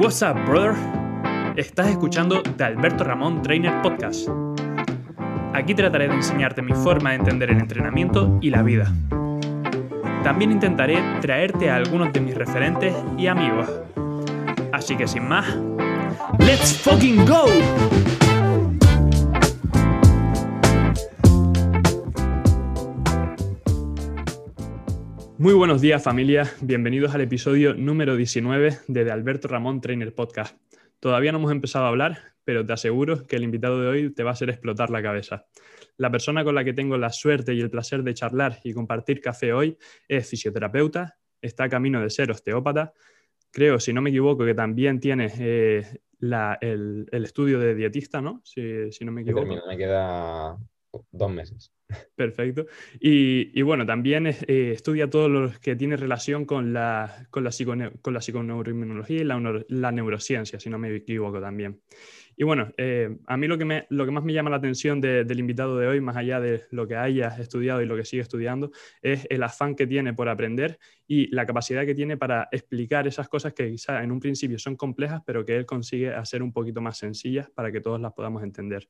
What's up, brother? Estás escuchando The Alberto Ramón Trainer Podcast. Aquí trataré de enseñarte mi forma de entender el entrenamiento y la vida. También intentaré traerte a algunos de mis referentes y amigos. Así que sin más, ¡Let's fucking go! Muy buenos días familia, bienvenidos al episodio número 19 de, The Alberto Ramón Trainer Podcast. Todavía no hemos empezado a hablar, pero te aseguro que el invitado de hoy te va a hacer explotar la cabeza. La persona con la que tengo la suerte y el placer de charlar y compartir café hoy es fisioterapeuta, está a camino de ser osteópata, creo, si no me equivoco, que también tiene eh, el, estudio de dietista, ¿no? Si, si no me equivoco. me queda dos meses. Perfecto. Y, bueno, también eh, estudia todo lo que tiene relación con la, con la, con la psiconeuroinmunología y la, la, neurociencia, si no me equivoco también. Y bueno, eh, a mí lo que, me, lo que más me llama la atención del invitado de hoy, más allá de lo que haya estudiado y lo que sigue estudiando, es el afán que tiene por aprender y la capacidad que tiene para explicar esas cosas que quizá en un principio son complejas, pero que él consigue hacer un poquito más sencillas para que todos las podamos entender.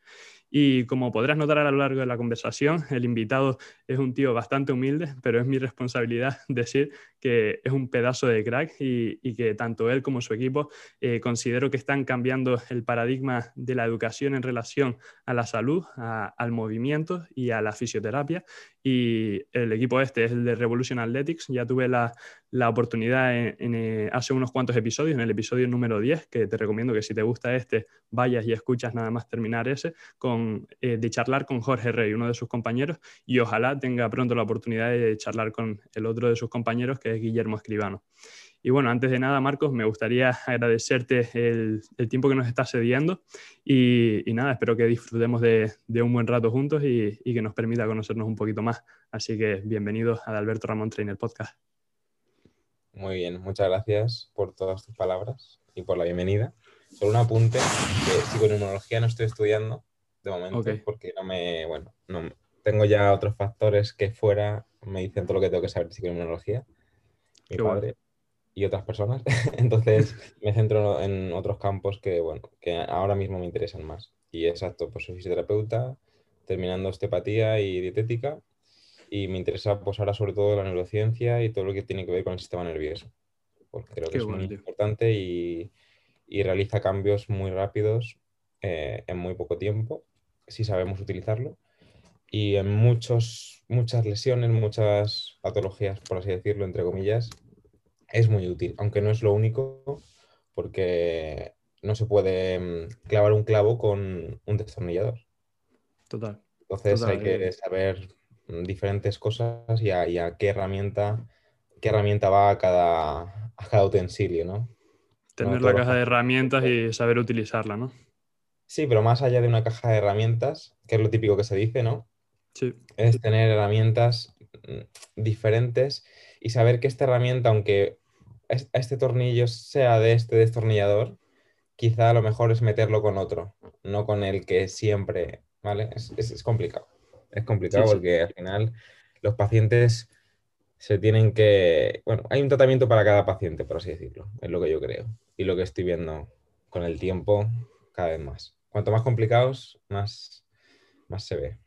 Y como podrás notar a lo largo de la conversación, el invitado es un tío bastante humilde, pero es mi responsabilidad decir que es un pedazo de crack y, que tanto él como su equipo eh, considero que están cambiando el paradigma de la educación en relación a la salud, al movimiento y a la fisioterapia y el equipo este es el de Revolution Athletics. Ya tuve la, oportunidad en, eh, hace unos cuantos episodios, en el episodio número 10, que te recomiendo que si te gusta este, vayas y escuchas nada más terminar ese, con, eh, de charlar con Jorge Rey, uno de sus compañeros, y ojalá tenga pronto la oportunidad de charlar con el otro de sus compañeros, que es Guillermo Escribano. Y bueno, antes de nada, Marcos, me gustaría agradecerte el, tiempo que nos estás cediendo y, nada, espero que disfrutemos de, un buen rato juntos y, que nos permita conocernos un poquito más. Así que bienvenidos a Alberto Ramón Trainer Podcast. Muy bien, muchas gracias por todas tus palabras y por la bienvenida. Solo un apunte, que psiconeuronología no estoy estudiando de momento porque no me, bueno, no, tengo ya otros factores que fuera me dicen todo lo que tengo que saber de psiconeuronología. Mi padre, y otras personas. Entonces me centro en otros campos que, bueno, que ahora mismo me interesan más. Y exacto, pues soy fisioterapeuta, terminando osteopatía y dietética. Y me interesa pues ahora sobre todo la neurociencia y todo lo que tiene que ver con el sistema nervioso. Porque creo que es muy importante y, y, realiza cambios muy rápidos eh, en muy poco tiempo, si sabemos utilizarlo. Y en muchos, muchas lesiones, muchas patologías, por así decirlo, entre comillas, es muy útil, aunque no es lo único, porque no se puede mm, clavar un clavo con un destornillador. Total. Entonces hay que eh. saber diferentes cosas y a, qué herramienta, qué herramienta va a cada, a cada utensilio, ¿no? Tener la caja de herramientas y saber utilizarla, ¿no? Sí, pero más allá de una caja de herramientas, que es lo típico que se dice, ¿no? Sí. Es tener herramientas mm, diferentes y saber que esta herramienta, aunque este tornillo sea de este destornillador, quizá lo mejor es meterlo con otro, no con el que siempre, ¿vale? Es, complicado. Es complicado porque al final los pacientes se tienen que... Bueno, hay un tratamiento para cada paciente, por así decirlo, es lo que yo creo. Y lo que estoy viendo con el tiempo cada vez más. Cuanto más complicados, más, más se ve.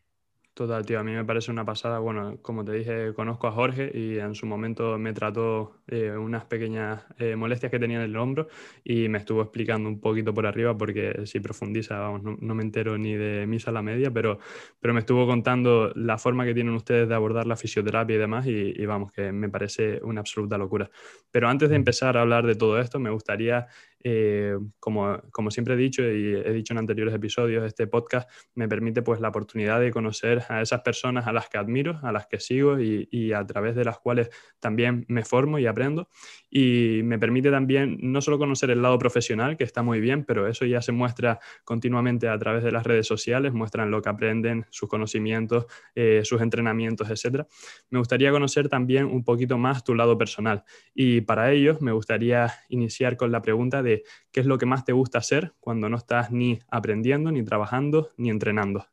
Total, tío, a mí me parece una pasada. Bueno, como te dije, conozco a Jorge y en su momento me trató eh, unas pequeñas eh, molestias que tenía en el hombro y me estuvo explicando un poquito por arriba porque si profundiza, vamos, no, me entero ni de misa a la media, pero, pero me estuvo contando la forma que tienen ustedes de abordar la fisioterapia y demás y, y vamos, que me parece una absoluta locura. Pero antes de empezar a hablar de todo esto, me gustaría eh, como, como, siempre he dicho y he dicho en anteriores episodios, este podcast me permite pues la oportunidad de conocer a esas personas a las que admiro, a las que sigo y, y, a través de las cuales también me formo y aprendo. Y me permite también no solo conocer el lado profesional, que está muy bien, pero eso ya se muestra continuamente a través de las redes sociales, muestran lo que aprenden, sus conocimientos, eh, sus entrenamientos, etc. Me gustaría conocer también un poquito más tu lado personal. Y para ello me gustaría iniciar con la pregunta de qué es lo que más te gusta hacer cuando no estás ni aprendiendo, ni trabajando, ni entrenando.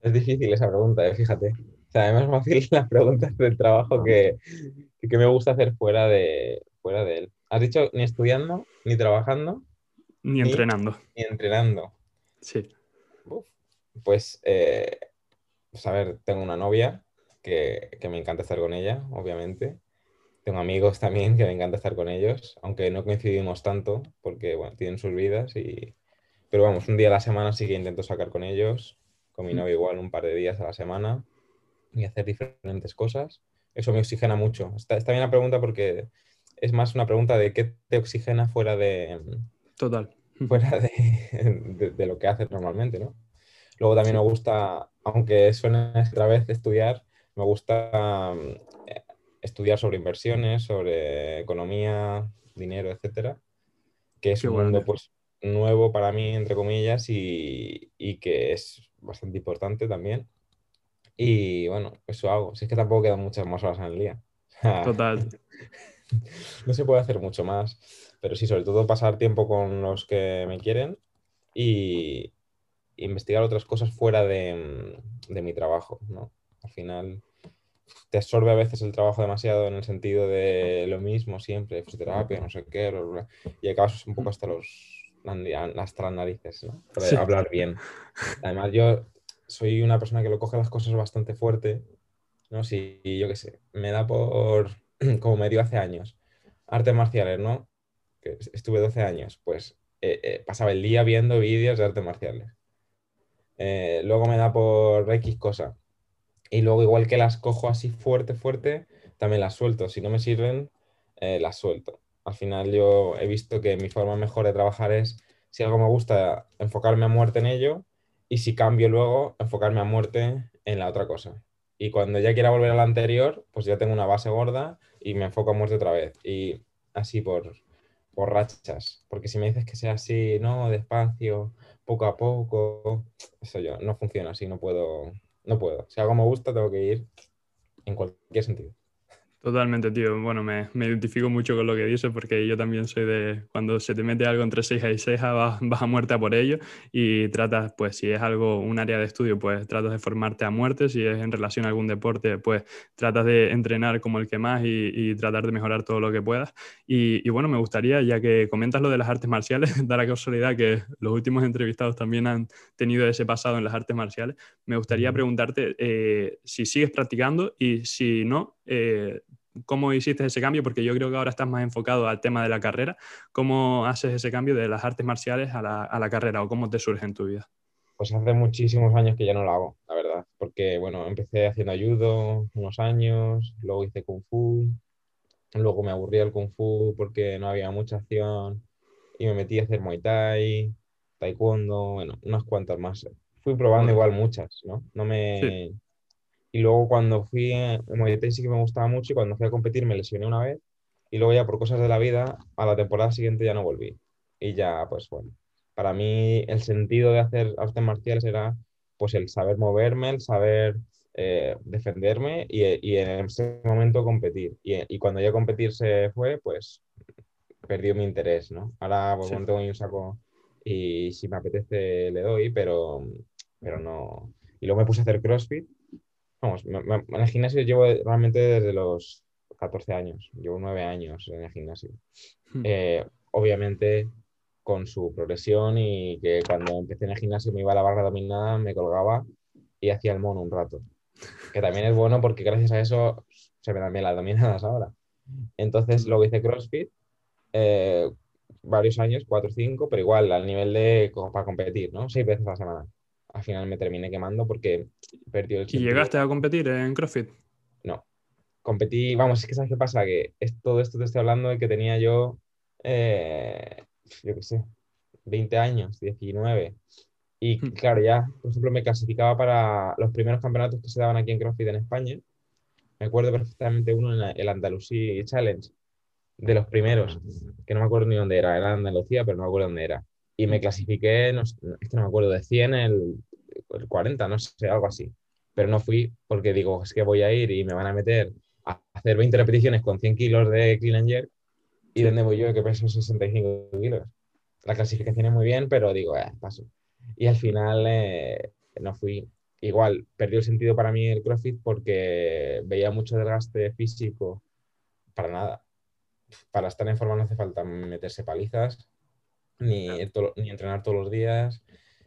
Es difícil esa pregunta, eh, fíjate. O sea, es más fácil las preguntas del trabajo que, que me gusta hacer fuera de, fuera de él. Has dicho ni estudiando, ni trabajando. Ni, entrenando. Ni entrenando. Sí. Pues, eh, pues, a ver, tengo una novia que, que, me encanta estar con ella, obviamente. Tengo amigos también que me encanta estar con ellos, aunque no coincidimos tanto porque, bueno, tienen sus vidas y... Pero vamos, un día a la semana sí que intento sacar con ellos, con mi novia igual un par de días a la semana y hacer diferentes cosas. Eso me oxigena mucho. Está, está bien la pregunta porque es más una pregunta de qué te oxigena fuera de... Total. Fuera de, de, lo que haces normalmente, ¿no? Luego también me gusta, aunque suene otra vez estudiar, me gusta estudiar sobre inversiones, sobre economía, dinero, etcétera, que es un mundo pues nuevo para mí, entre comillas, y, y, que es bastante importante también. Y bueno, eso hago. Si es que tampoco quedan muchas más horas en el día. Total. no se puede hacer mucho más, pero sí, sobre todo pasar tiempo con los que me quieren y investigar otras cosas fuera de, mi trabajo, ¿no? Al final te absorbe a veces el trabajo demasiado en el sentido de lo mismo siempre, fisioterapia, no sé qué, y acabas un poco hasta los hasta las narices, ¿no? hablar bien. Además, yo soy una persona que lo coge las cosas bastante fuerte, ¿no? Si yo qué sé, me da por como me dio hace años, artes marciales, ¿no? Que estuve 12 años, pues eh, eh, pasaba el día viendo vídeos de artes marciales. Eh, luego me da por X cosa. Y luego igual que las cojo así fuerte, fuerte, también las suelto. Si no me sirven, las suelto. Al final yo he visto que mi forma mejor de trabajar es, si algo me gusta, enfocarme a muerte en ello. Y si cambio luego, enfocarme a muerte en la otra cosa. Y cuando ya quiera volver a la anterior, pues ya tengo una base gorda y me enfoco a muerte otra vez. Y así por, por rachas. Porque si me dices que sea así, no, despacio, poco a poco, eso yo, no funciona así, no puedo, no puedo. Si algo me gusta, tengo que ir en cualquier sentido. Totalmente, tío. Bueno, me, me, identifico mucho con lo que dices porque yo también soy de cuando se te mete algo entre ceja y ceja, vas, vas, a muerte a por ello y tratas, pues si es algo, un área de estudio, pues tratas de formarte a muerte. Si es en relación a algún deporte, pues tratas de entrenar como el que más y, y tratar de mejorar todo lo que puedas. Y, y, bueno, me gustaría, ya que comentas lo de las artes marciales, dar la casualidad que los últimos entrevistados también han tenido ese pasado en las artes marciales, me gustaría preguntarte eh, si sigues practicando y si no, eh, ¿Cómo hiciste ese cambio? Porque yo creo que ahora estás más enfocado al tema de la carrera. ¿Cómo haces ese cambio de las artes marciales a la, carrera o cómo te surge en tu vida? Pues hace muchísimos años que ya no lo hago, la verdad. Porque, bueno, empecé haciendo ayudo unos años, luego hice kung fu, luego me aburría el kung fu porque no había mucha acción y me metí a hacer muay thai, taekwondo, bueno, unas cuantas más. Fui probando igual muchas, ¿no? No me... Y luego cuando fui, en Muay sí que me gustaba mucho y cuando fui a competir me lesioné una vez y luego ya por cosas de la vida a la temporada siguiente ya no volví. Y ya, pues bueno, para mí el sentido de hacer artes marciales era pues el saber moverme, el saber eh, defenderme y, y, en ese momento competir. Y, y, cuando ya competir se fue, pues perdió mi interés, ¿no? Ahora pues, tengo un saco y si me apetece le doy, pero, pero no. Y luego me puse a hacer CrossFit vamos, en el gimnasio llevo realmente desde los 14 años, llevo 9 años en el gimnasio. Hmm. Eh, obviamente con su progresión y que cuando empecé en el gimnasio me iba a la barra dominada, me colgaba y hacía el mono un rato. Que también es bueno porque gracias a eso se me dan bien las dominadas ahora. Entonces luego hice CrossFit, eh, varios años, 4 o 5, pero igual al nivel de para competir, ¿no? Seis veces a la semana al final me terminé quemando porque perdió el ¿Y llegaste a competir en CrossFit? No. Competí, vamos, es que sabes qué pasa, que es, todo esto te estoy hablando de que tenía yo, eh, yo qué sé, 20 años, 19. Y hmm. claro, ya, por ejemplo, me clasificaba para los primeros campeonatos que se daban aquí en CrossFit en España. Me acuerdo perfectamente uno en el Andalusí Challenge, de los primeros, que no me acuerdo ni dónde era, era Andalucía, pero no me acuerdo dónde era y me clasifiqué, no, es que no me acuerdo, de 100 el, el 40, no sé, algo así. Pero no fui porque digo, es que voy a ir y me van a meter a hacer 20 repeticiones con 100 kilos de clean and jerk y donde voy yo que peso 65 kilos. La clasificación es muy bien, pero digo, eh, paso. Y al final eh, no fui. Igual, perdió el sentido para mí el CrossFit porque veía mucho desgaste físico para nada. para estar en forma no hace falta meterse palizas, ni, ni entrenar todos los días,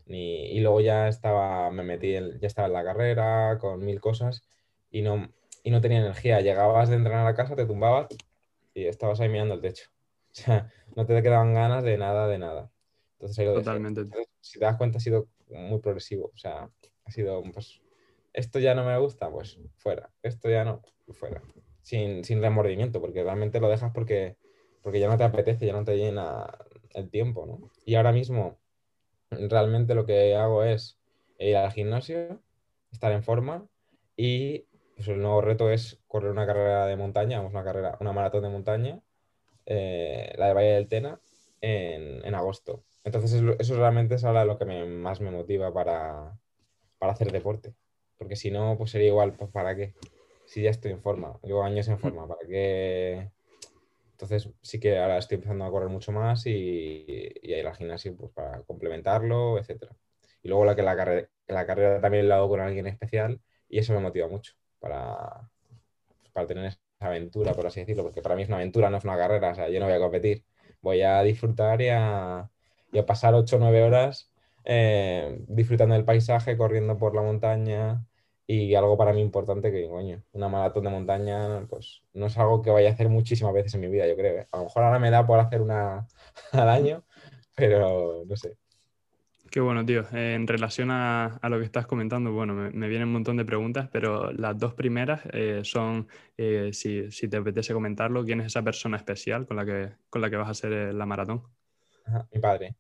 ni, y luego ya estaba, me metí, ya estaba en la carrera con mil cosas y no, y no tenía energía. Llegabas de entrenar a casa, te tumbabas y estabas ahí mirando el techo. O sea, no te quedaban ganas de nada, de nada. Entonces, Totalmente. si te das cuenta, ha sido muy progresivo. O sea, ha sido, pues, esto ya no me gusta, pues fuera. Esto ya no, fuera. Sin, sin remordimiento, porque realmente lo dejas porque, porque ya no te apetece, ya no te llena el tiempo, ¿no? Y ahora mismo, realmente lo que hago es ir al gimnasio, estar en forma y pues, el nuevo reto es correr una carrera de montaña, una carrera, una maratón de montaña, eh, la de Valle del Tena, en, agosto. Entonces eso realmente es ahora lo que más me motiva para, para, hacer deporte. Porque si no, pues sería igual, pues ¿para qué? Si ya estoy en forma, llevo años en forma, ¿para qué? Entonces sí que ahora estoy empezando a correr mucho más y, y a ir al gimnasio pues, para complementarlo, etc. Y luego la que la carrera, la carrera también la hago con alguien especial y eso me motiva mucho para, pues, para tener esa aventura, por así decirlo, porque para mí es una aventura, no es una carrera, o sea, yo no voy a competir, voy a disfrutar y a, y a pasar 8 o 9 horas eh, disfrutando del paisaje, corriendo por la montaña y algo para mí importante que, coño, una maratón de montaña, pues no es algo que vaya a hacer muchísimas veces en mi vida, yo creo. ¿eh? A lo mejor ahora me da por hacer una al año, pero no sé. Qué bueno, tío. en relación a, lo que estás comentando, bueno, me, vienen un montón de preguntas, pero las dos primeras eh, son, eh, si, te apetece comentarlo, ¿quién es esa persona especial con la que, con la que vas a hacer la maratón? mi padre.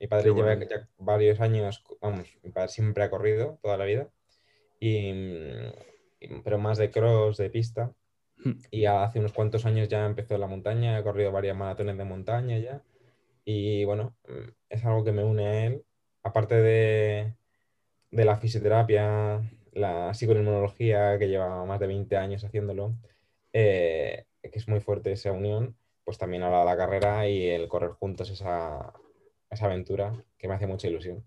Mi padre lleva ya varios años, vamos, mi padre siempre ha corrido toda la vida, pero más de cross, de pista. Hmm. Y hace unos cuantos años ya empezó la montaña, ha corrido varias maratones de montaña ya. Y bueno, es algo que me une a él. Aparte de, la fisioterapia, la psicoinmunología, que lleva más de 20 años haciéndolo, eh, que es muy fuerte esa unión, pues también ahora la carrera y el correr juntos esa, aventura que me hace mucha ilusión.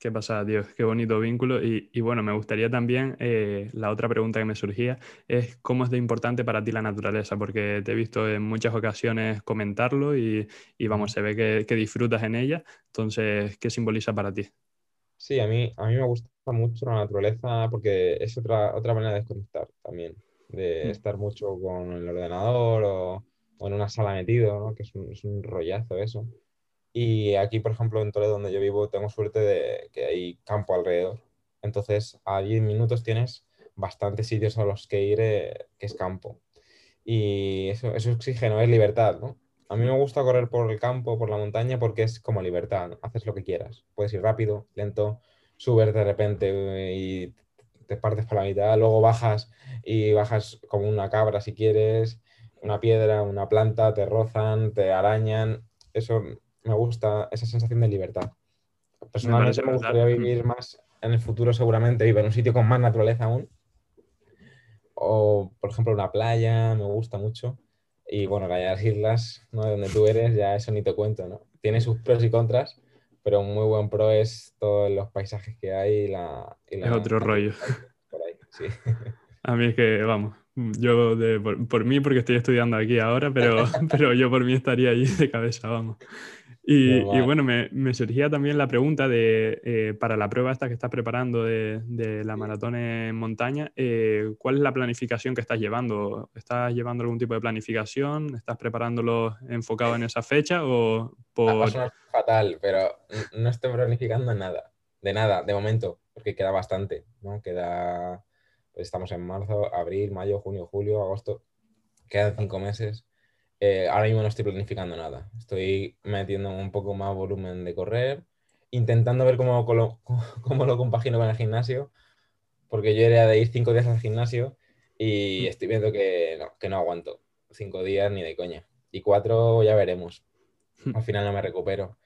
Qué pasa, Dios, qué bonito vínculo. Y, bueno, me gustaría también, eh, la otra pregunta que me surgía es cómo es de importante para ti la naturaleza, porque te he visto en muchas ocasiones comentarlo y, vamos, se ve que, disfrutas en ella. Entonces, ¿qué simboliza para ti? Sí, a mí, a mí me gusta mucho la naturaleza porque es otra, otra manera de desconectar también, de mm. estar mucho con el ordenador o, en una sala metido, que es un, es un rollazo eso. Y aquí, por ejemplo, en Toledo, donde yo vivo, tengo suerte de que hay campo alrededor. Entonces, a 10 minutos tienes bastantes sitios a los que ir, eh, que es campo. Y eso, eso es oxígeno, es libertad, ¿no? A mí me gusta correr por el campo, por la montaña, porque es como libertad, haces lo que quieras. Puedes ir rápido, lento, subir de repente y te partes por la mitad, luego bajas y bajas como una cabra si quieres, una piedra, una planta, te rozan, te arañan. Eso me gusta esa sensación de libertad. Personalmente me, gustaría vivir más en el futuro, seguramente, vivir en un sitio con más naturaleza aún. O, por ejemplo, una playa, me gusta mucho. Y bueno, las islas, ¿no? donde tú eres, ya eso ni te cuento, ¿no? Tiene sus pros y contras, pero un muy buen pro es todos los paisajes que hay y la... es otro rollo. A mí es que, vamos, yo por, mí, porque estoy estudiando aquí ahora, pero, pero yo por mí estaría allí de cabeza, vamos. Y, bueno, me, surgía también la pregunta de, eh, para la prueba esta que estás preparando de, la maratón en montaña, eh, ¿cuál es la planificación que estás llevando? ¿Estás llevando algún tipo de planificación? ¿Estás preparándolo enfocado en esa fecha o por...? fatal, pero no estoy planificando nada, de nada, de momento, porque queda bastante, ¿no? Queda, pues estamos en marzo, abril, mayo, junio, julio, agosto, quedan cinco meses eh, ahora mismo no estoy planificando nada. Estoy metiendo un poco más volumen de correr, intentando ver cómo, cómo, lo compagino con el gimnasio, porque yo era de ir cinco días al gimnasio y mm. estoy viendo que no, que no aguanto cinco días ni de coña. Y cuatro ya veremos. Hmm. Al final no me recupero.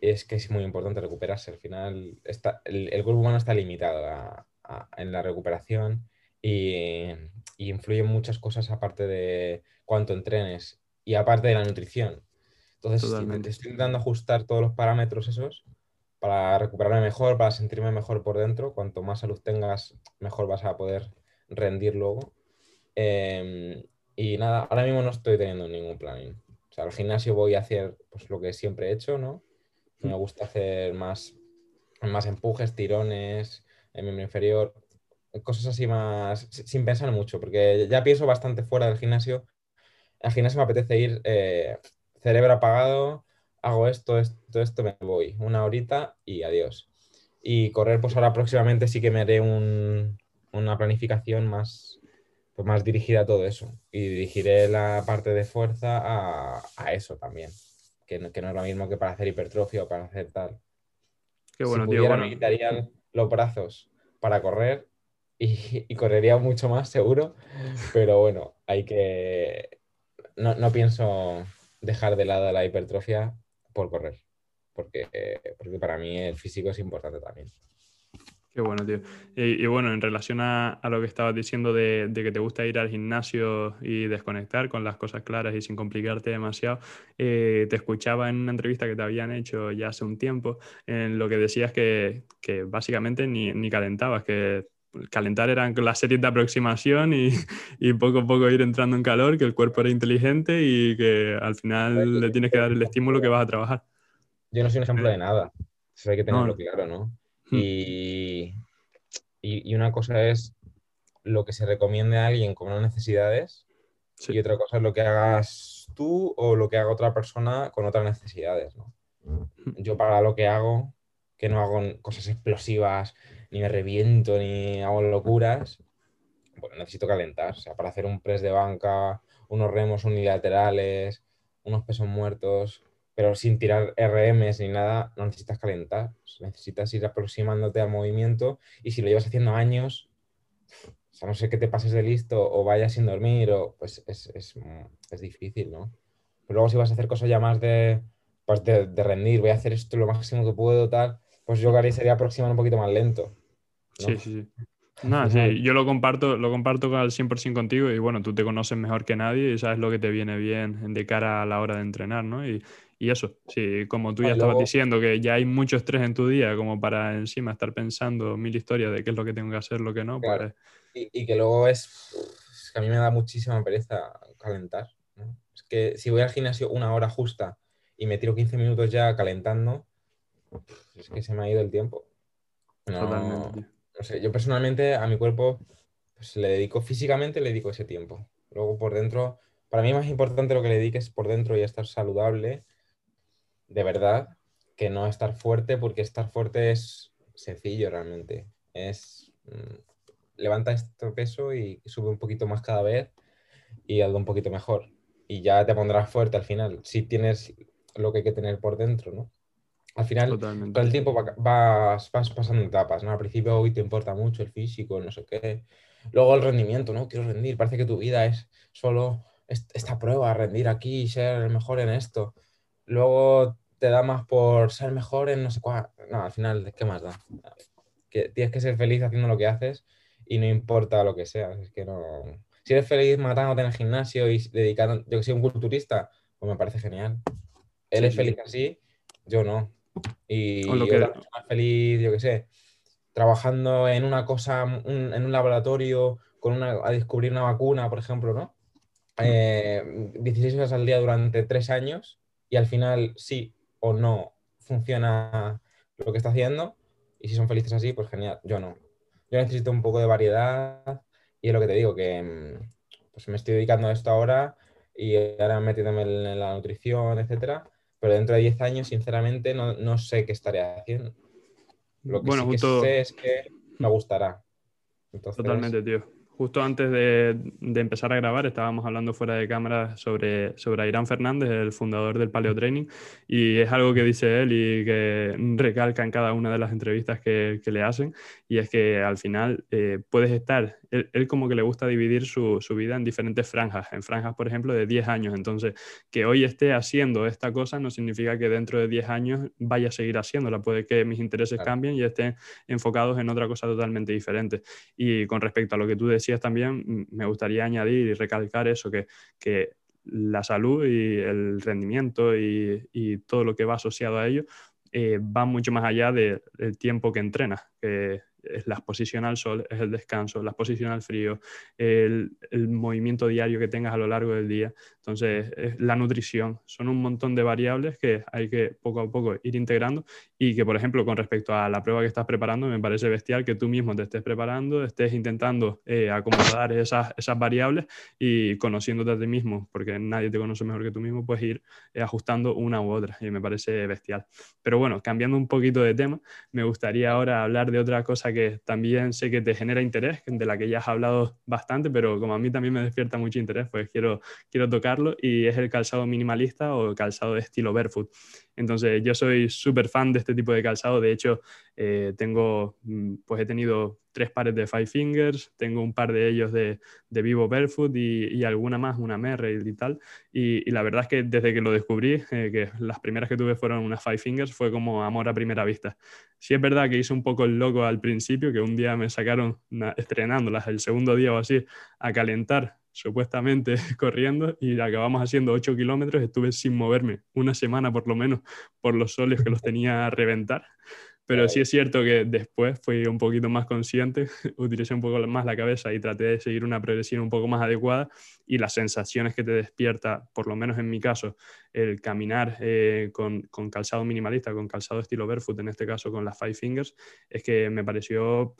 Es que es muy importante recuperarse. Al final está, el, cuerpo humano está limitado en la recuperación y, y influyen muchas cosas aparte de cuánto entrenes y aparte de la nutrición. Entonces, estoy intentando ajustar todos los parámetros esos para recuperarme mejor, para sentirme mejor por dentro. Cuanto más salud tengas, mejor vas a poder rendir luego. Em, Y nada, ahora mismo no estoy teniendo ningún planning. O sea, al gimnasio voy a hacer pues, lo que siempre he hecho, ¿no? Me gusta hacer más, más empujes, tirones, en miembro inferior, cosas así más, sin pensar mucho, porque ya pienso bastante fuera del gimnasio. Al gimnasio me apetece ir eh, cerebro apagado, hago esto, esto, esto, me voy. Una horita y adiós. Y correr, pues ahora próximamente sí que me haré una planificación más, pues más dirigida a todo eso. Y dirigiré la parte de fuerza a, eso también. Que no, que no, es lo mismo que para hacer hipertrofia o para hacer tal. Qué bueno, si pudiera, me quitaría los brazos para correr y, correría mucho más seguro. Pero bueno, hay que... No, no pienso dejar de lado la hipertrofia por correr, porque, porque para mí el físico es importante también. Qué bueno, tío. Y, bueno, en relación a, lo que estabas diciendo de, que te gusta ir al gimnasio y desconectar con las cosas claras y sin complicarte demasiado, eh, te escuchaba en una entrevista que te habían hecho ya hace un tiempo, en lo que decías que, que básicamente ni, ni calentabas, que calentar eran las series de aproximación y, y, poco a poco ir entrando en calor, que el cuerpo era inteligente y que al final le tienes que dar el estímulo que vas a trabajar. Yo no soy un ejemplo de nada, eso hay que tenerlo claro, ¿no? Hmm. Y, y, una cosa es lo que se recomiende a alguien con unas necesidades y otra cosa es lo que hagas tú o lo que haga otra persona con otras necesidades, ¿no? Hmm. Yo para lo que hago, que no hago cosas explosivas, ni me reviento, ni hago locuras, bueno, necesito calentar. O sea, para hacer un press de banca, unos remos unilaterales, unos pesos muertos, pero sin tirar RMs ni nada, no necesitas calentar. Necesitas ir aproximándote al movimiento y si lo llevas haciendo años, o sea, no sé qué te pases de listo o vayas sin dormir, o, pues es, es, es difícil, ¿no? Pero luego si vas a hacer cosas ya más de, pues de, de rendir, voy a hacer esto lo máximo que puedo, tal, pues yo haría sería aproximar un poquito más lento. Sí, sí, sí. yo lo comparto, lo comparto al 100% contigo y bueno, tú te conoces mejor que nadie y sabes lo que te viene bien de cara a la hora de entrenar, ¿no? Y, eso, sí, como tú ya estabas diciendo, que ya hay mucho estrés en tu día como para encima estar pensando mil historias de qué es lo que tengo que hacer, lo que no. Pues y, que luego es, que a mí me da muchísima pereza calentar. Es que si voy al gimnasio una hora justa y me tiro 15 minutos ya calentando, es que se me ha ido el tiempo. Totalmente no yo personalmente a mi cuerpo pues, le dedico físicamente, le dedico ese tiempo. Luego por dentro, para mí más importante lo que le dediques por dentro y estar saludable, de verdad, que no estar fuerte, porque estar fuerte es sencillo realmente. Es mm, levanta este peso y sube un poquito más cada vez y algo un poquito mejor. Y ya te pondrás fuerte al final, si tienes lo que hay que tener por dentro, ¿no? Al final, con el tiempo vas, vas, pasando etapas, ¿no? Al principio hoy te importa mucho el físico, no sé qué. Luego el rendimiento, ¿no? Quiero rendir. Parece que tu vida es solo esta prueba, rendir aquí, ser el mejor en esto. Luego te da más por ser mejor en no sé cuál. No, al final, ¿qué más da? Que tienes que ser feliz haciendo lo que haces y no importa lo que seas. Es que no. Si eres feliz matándote en el gimnasio y dedicando, yo que soy un culturista, pues me parece genial. Él es feliz así, yo no. Y lo que... más feliz, yo qué sé, trabajando en una cosa, en un laboratorio, con una, a descubrir una vacuna, por ejemplo, ¿no? 16 eh, horas al día durante tres años y al final sí o no funciona lo que está haciendo y si son felices así, pues genial. Yo no. Yo necesito un poco de variedad y es lo que te digo, que mm, pues me estoy dedicando a esto ahora y ahora metiéndome en la nutrición, etcétera pero dentro de 10 años, sinceramente, no, sé qué estaré haciendo. Lo que sí que sé es que me gustará. Totalmente, tío justo antes de, empezar a grabar estábamos hablando fuera de cámara sobre, sobre Irán Fernández, el fundador del Paleo Training, y es algo que dice él y que recalca en cada una de las entrevistas que, le hacen, y es que al final eh, puedes estar, él, como que le gusta dividir su, vida en diferentes franjas, en franjas, por ejemplo, de 10 años, entonces que hoy esté haciendo esta cosa no significa que dentro de 10 años vaya a seguir haciéndola, puede que mis intereses cambien y estén enfocados en otra cosa totalmente diferente. Y con respecto a lo que tú decías, también, me gustaría añadir y recalcar eso, que, que la salud y el rendimiento y, y, todo lo que va asociado a ello eh, va mucho más allá del tiempo que entrenas. Que es la exposición al sol, es el descanso, la exposición al frío, el, movimiento diario que tengas a lo largo del día. Entonces, la nutrición, son un montón de variables que hay que poco a poco ir integrando y que, por ejemplo, con respecto a la prueba que estás preparando, me parece bestial que tú mismo te estés preparando, estés intentando eh, acomodar esas, esas variables y conociéndote a ti mismo, porque nadie te conoce mejor que tú mismo, puedes ir eh, ajustando una u otra y me parece bestial. Pero bueno, cambiando un poquito de tema, me gustaría ahora hablar de otra cosa que también sé que te genera interés, de la que ya has hablado bastante, pero como a mí también me despierta mucho interés, pues quiero, quiero y es el calzado minimalista o calzado de estilo barefoot. Entonces, yo soy súper fan de este tipo de calzado. De hecho, eh, tengo, mm, pues he tenido tres pares de Five Fingers, tengo un par de ellos de, de Vivo Barefoot y, alguna más, una Merrell y tal. Y, la verdad es que desde que lo descubrí, eh, que las primeras que tuve fueron unas Five Fingers, fue como amor a primera vista. Sí es verdad que hice un poco el loco al principio, que un día me sacaron estrenándolas el segundo día o así a calentar supuestamente corriendo y acabamos haciendo 8 kilómetros, estuve sin moverme una semana por lo menos por los soles que los tenía a reventar. Pero sí es cierto que después fui un poquito más consciente, utilicé un poco más la cabeza y traté de seguir una progresión un poco más adecuada. Y las sensaciones que te despierta, por lo menos en mi caso, el caminar eh, con, con, calzado minimalista, con calzado estilo barefoot, en este caso con las Five Fingers, es que me pareció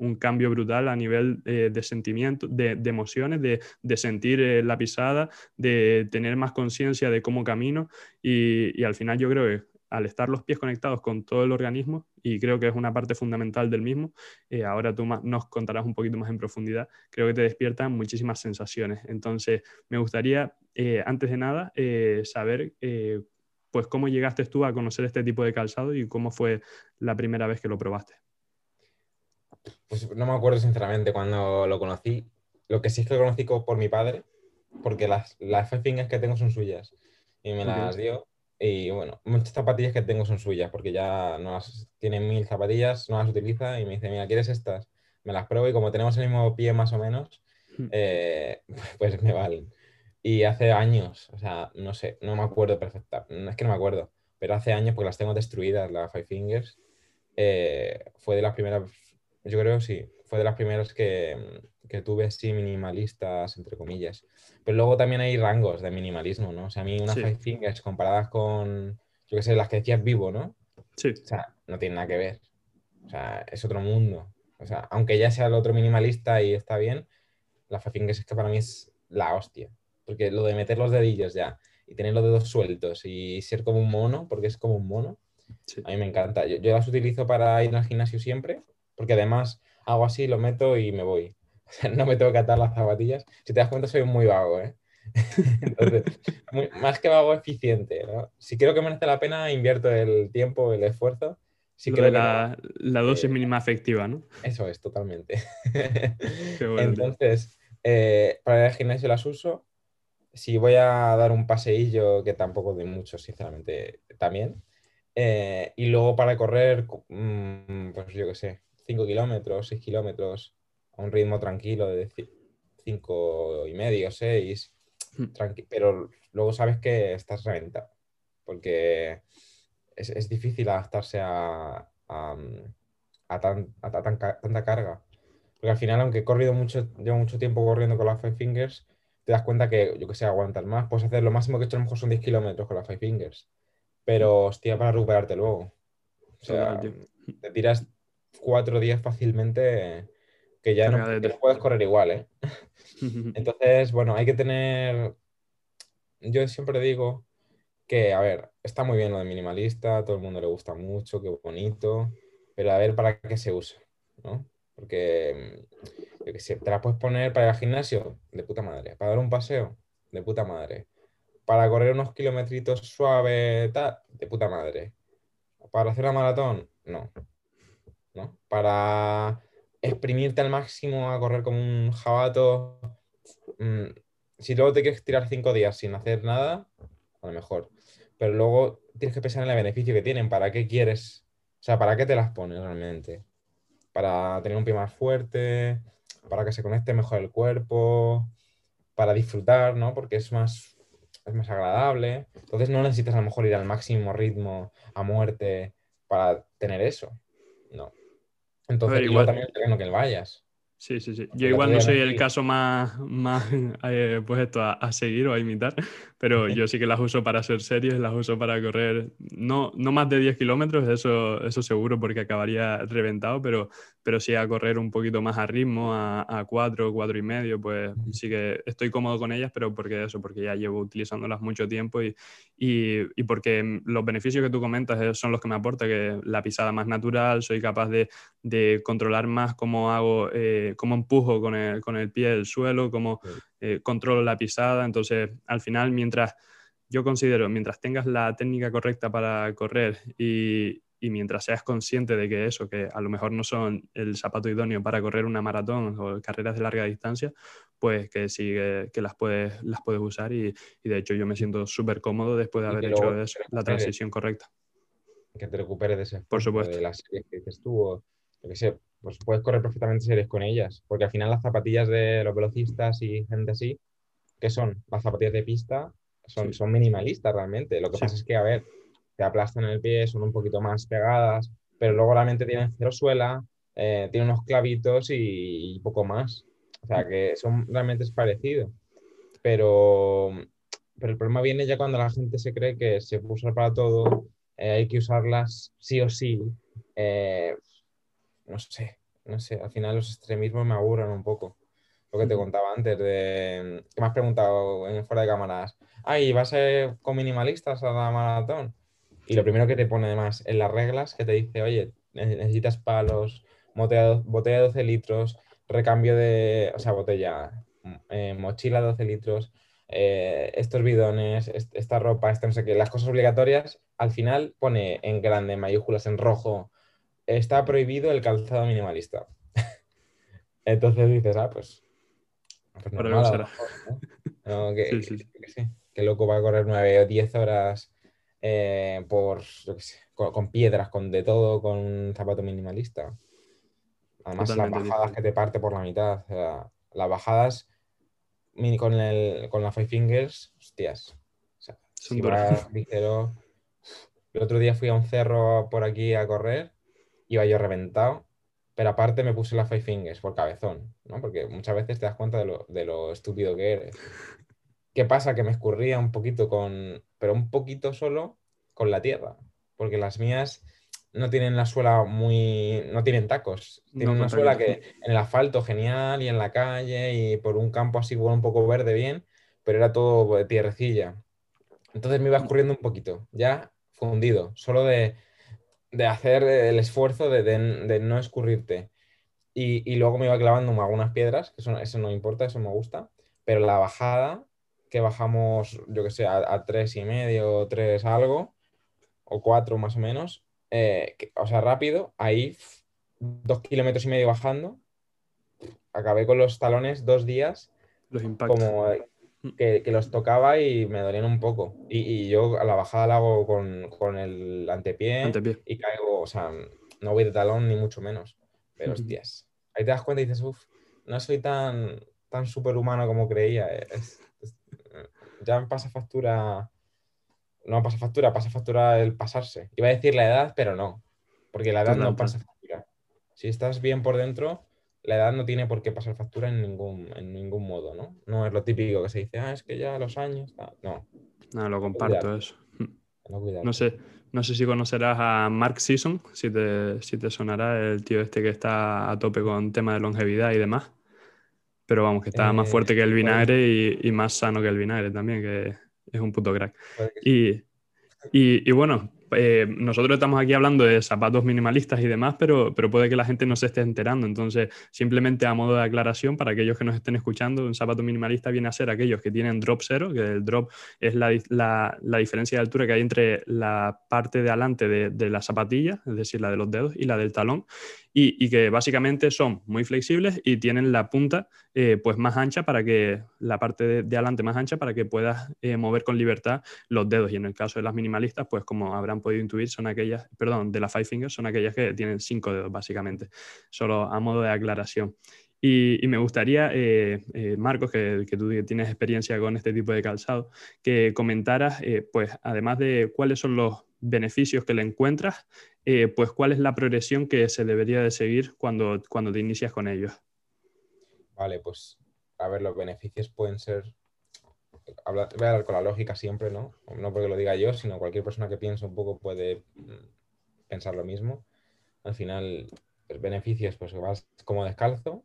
un cambio brutal a nivel eh, de sentimiento, de, emociones, de, sentir eh, la pisada, de tener más conciencia de cómo camino y, al final yo creo que al estar los pies conectados con todo el organismo, y creo que es una parte fundamental del mismo, eh, ahora tú nos contarás un poquito más en profundidad, creo que te despiertan muchísimas sensaciones. Entonces, me gustaría, antes de nada, saber pues cómo llegaste tú a conocer este tipo de calzado y cómo fue la primera vez que lo probaste. Pues no me acuerdo sinceramente cuando lo conocí. Lo que sí es que lo conocí por mi padre, porque las, las five fingers que tengo son suyas. Y me las dio. Y bueno, muchas zapatillas que tengo son suyas, porque ya no las, tiene mil zapatillas, no las utiliza y me dice, mira, ¿quieres estas? Me las pruebo y como tenemos el mismo pie más o menos, hmm. eh, pues me valen. Y hace años, o sea, no sé, no me acuerdo perfecta, es que no me acuerdo, pero hace años, porque las tengo destruidas, las Five Fingers, eh, fue de las primeras yo creo sí, fue de las primeras que, que, tuve así minimalistas, entre comillas. Pero luego también hay rangos de minimalismo, ¿no? O sea, a mí unas Five Fingers comparadas con, yo qué sé, las que decías vivo, ¿no? Sí. O sea, no tiene nada que ver. O sea, es otro mundo. O sea, aunque ya sea el otro minimalista y está bien, la Five Fingers es que para mí es la hostia. Porque lo de meter los dedillos ya y tener los dedos sueltos y ser como un mono, porque es como un mono, a mí me encanta. Yo, yo las utilizo para ir al gimnasio siempre porque además hago así, lo meto y me voy. no me tengo que atar las zapatillas. Si te das cuenta, soy muy vago, ¿eh? Entonces, más que vago, eficiente. ¿no? Si creo que merece la pena, invierto el tiempo, el esfuerzo. Si creo la, la, dosis eh, mínima efectiva, ¿no? Eso es, totalmente. Entonces, eh, para el gimnasio las uso. Si voy a dar un paseillo, que tampoco de mucho, sinceramente, también. Eh, y luego para correr, mm, pues yo qué sé, 5 kilómetros, 6 kilómetros a un ritmo tranquilo de 5 y medio, 6, hmm. pero luego sabes que estás reventado, porque es, difícil adaptarse a, a, tanta carga. Porque al final, aunque he corrido mucho, llevo mucho tiempo corriendo con las Five Fingers, te das cuenta que, yo que sé, aguantar más. Puedes hacer lo máximo que he hecho a lo mejor son 10 kilómetros con las Five Fingers. Pero, hostia, para recuperarte luego. O sea, te tiras cuatro días fácilmente que ya no, puedes correr igual, ¿eh? Entonces, bueno, hay que tener... Yo siempre digo que, a ver, está muy bien lo de minimalista, a todo el mundo le gusta mucho, qué bonito, pero a ver para qué se usa, ¿no? Porque, yo que sé, te la puedes poner para ir al gimnasio, de puta madre, para dar un paseo, de puta madre, para correr unos kilometritos suave, tal, de puta madre, para hacer la maratón, no, para exprimirte al máximo a correr como un jabato. Mm, si luego te quieres tirar cinco días sin hacer nada, a lo mejor. Pero luego tienes que pensar en el beneficio que tienen. ¿Para qué quieres? O sea, ¿para qué te las pones realmente? Para tener un pie más fuerte, para que se conecte mejor el cuerpo, para disfrutar, ¿no? Porque es más, es más agradable. Entonces no necesitas a lo mejor ir al máximo ritmo, a muerte, para tener eso. No Entonces, igual también terreno que el vayas. Sí, sí, sí. Yo igual no soy el caso más, más eh, pues esto, a, seguir o a imitar, pero yo sí que las uso para hacer series, las uso para correr, no, no más de 10 kilómetros, eso, eso seguro, porque acabaría reventado, pero, pero sí a correr un poquito más a ritmo, a, a 4, 4 y medio, pues sí que estoy cómodo con ellas, pero porque eso, porque ya llevo utilizándolas mucho tiempo y, y, y porque los beneficios que tú comentas son los que me aporta, que la pisada más natural, soy capaz de, de controlar más cómo hago... Eh, cómo empujo con el, con el pie el suelo, cómo eh, controlo la pisada. Entonces, al final, mientras yo considero, mientras tengas la técnica correcta para correr y, y mientras seas consciente de que eso, que a lo mejor no son el zapato idóneo para correr una maratón o carreras de larga distancia, pues que sí que, las, puedes, las puedes usar y, y de hecho yo me siento súper cómodo después de haber hecho eso, la transición correcta. Que te recuperes de ese Por supuesto. de las series que dices tú, o que sé, pues puedes correr perfectamente series con ellas, porque al final las zapatillas de los velocistas y gente así, ¿qué son? Las zapatillas de pista son, son minimalistas realmente. Lo que pasa es que, a ver, te aplastan el pie, son un poquito más pegadas, pero luego realmente tienen cero suela, eh, tienen unos clavitos y, poco más. O sea, que son realmente es parecido. Pero, pero el problema viene ya cuando la gente se cree que se puede usar para todo, eh, hay que usarlas sí o sí. Eh, no sé, no sé, al final los extremismos me aburren un poco. Lo que te contaba antes, de que me has preguntado en fuera de cámaras, ay, ¿vas a ser con minimalistas a la maratón? Y lo primero que te pone además en las reglas, que te dice, oye, necesitas palos, botella, de 12 litros, recambio de, o sea, botella, eh, mochila de 12 litros, eh, estos bidones, esta ropa, esta no sé qué, las cosas obligatorias, al final pone en grande, en mayúsculas, en rojo, está prohibido el calzado minimalista. Entonces dices, ah, pues. pues normal, ¿no? que, sí, sí. que, loco va a correr nueve o diez horas eh, por, yo qué sé, con, piedras, con de todo, con un zapato minimalista. Además, las bajadas que te parte por la mitad. las bajadas con, el, con la Five Fingers, hostias. O sea, si ligero. El otro día fui a un cerro por aquí a correr iba yo reventado, pero aparte me puse la Five Fingers por cabezón, ¿no? Porque muchas veces te das cuenta de lo, de lo estúpido que eres. ¿Qué pasa? Que me escurría un poquito con, pero un poquito solo con la tierra, porque las mías no tienen la suela muy, no tienen tacos, tienen una suela que en el asfalto genial y en la calle y por un campo así un poco verde bien, pero era todo de tierrecilla. Entonces me iba escurriendo un poquito, ya fundido, solo de, de hacer el esfuerzo de, no escurrirte. Y, luego me iba clavando algunas piedras, que eso, eso, no importa, eso me gusta. Pero la bajada, que bajamos, yo que sé, a, tres y medio, tres algo, o cuatro más o menos, eh, o sea, rápido, ahí dos kilómetros y medio bajando, acabé con los talones dos días. Los impactos. Como que, los tocaba y me dolían un poco. Y, yo a la bajada la hago con, el antepié, y caigo, o sea, no voy de talón ni mucho menos. Pero hostias, ahí te das cuenta y dices, uff, no soy tan, tan superhumano como creía. Ya pasa factura, no pasa factura, pasa factura el pasarse. Iba a decir la edad, pero no, porque la edad no pasa factura. Si estás bien por dentro, la edad no tiene por qué pasar factura en ningún, en ningún modo, ¿no? No es lo típico que se dice, ah, es que ya los años, no. No, lo comparto eso. No, sé, no sé si conocerás a Mark Sisson, si te, si te sonará el tío este que está a tope con tema de longevidad y demás. Pero vamos, que está más eh, fuerte que el vinagre y, y, más sano que el vinagre también, que es un puto crack. Y, y, y, bueno, eh, nosotros estamos aquí hablando de zapatos minimalistas y demás, pero, pero puede que la gente no se esté enterando. Entonces, simplemente a modo de aclaración, para aquellos que nos estén escuchando, un zapato minimalista viene a ser aquellos que tienen drop cero, que el drop es la, la, la diferencia de altura que hay entre la parte de adelante de, de, la zapatilla, es decir, la de los dedos, y la del talón, y, que básicamente son muy flexibles y tienen la punta eh, pues más ancha para que, la parte de, de adelante más ancha para que puedas eh, mover con libertad los dedos. Y en el caso de las minimalistas, pues como habrán podido intuir, son aquellas, perdón, de la Five Fingers, son aquellas que tienen cinco dedos, básicamente, solo a modo de aclaración. Y, me gustaría, eh, Marcos, que, tú tienes experiencia con este tipo de calzado, que comentaras, pues, además de cuáles son los beneficios que le encuentras, eh, pues cuál es la progresión que se debería de seguir cuando, cuando te inicias con ellos. Vale, pues a ver, los beneficios pueden ser, voy a hablar con la lógica siempre, ¿no? No porque lo diga yo, sino cualquier persona que piense un poco puede mm, pensar lo mismo. Al final, los beneficios, pues vas como descalzo.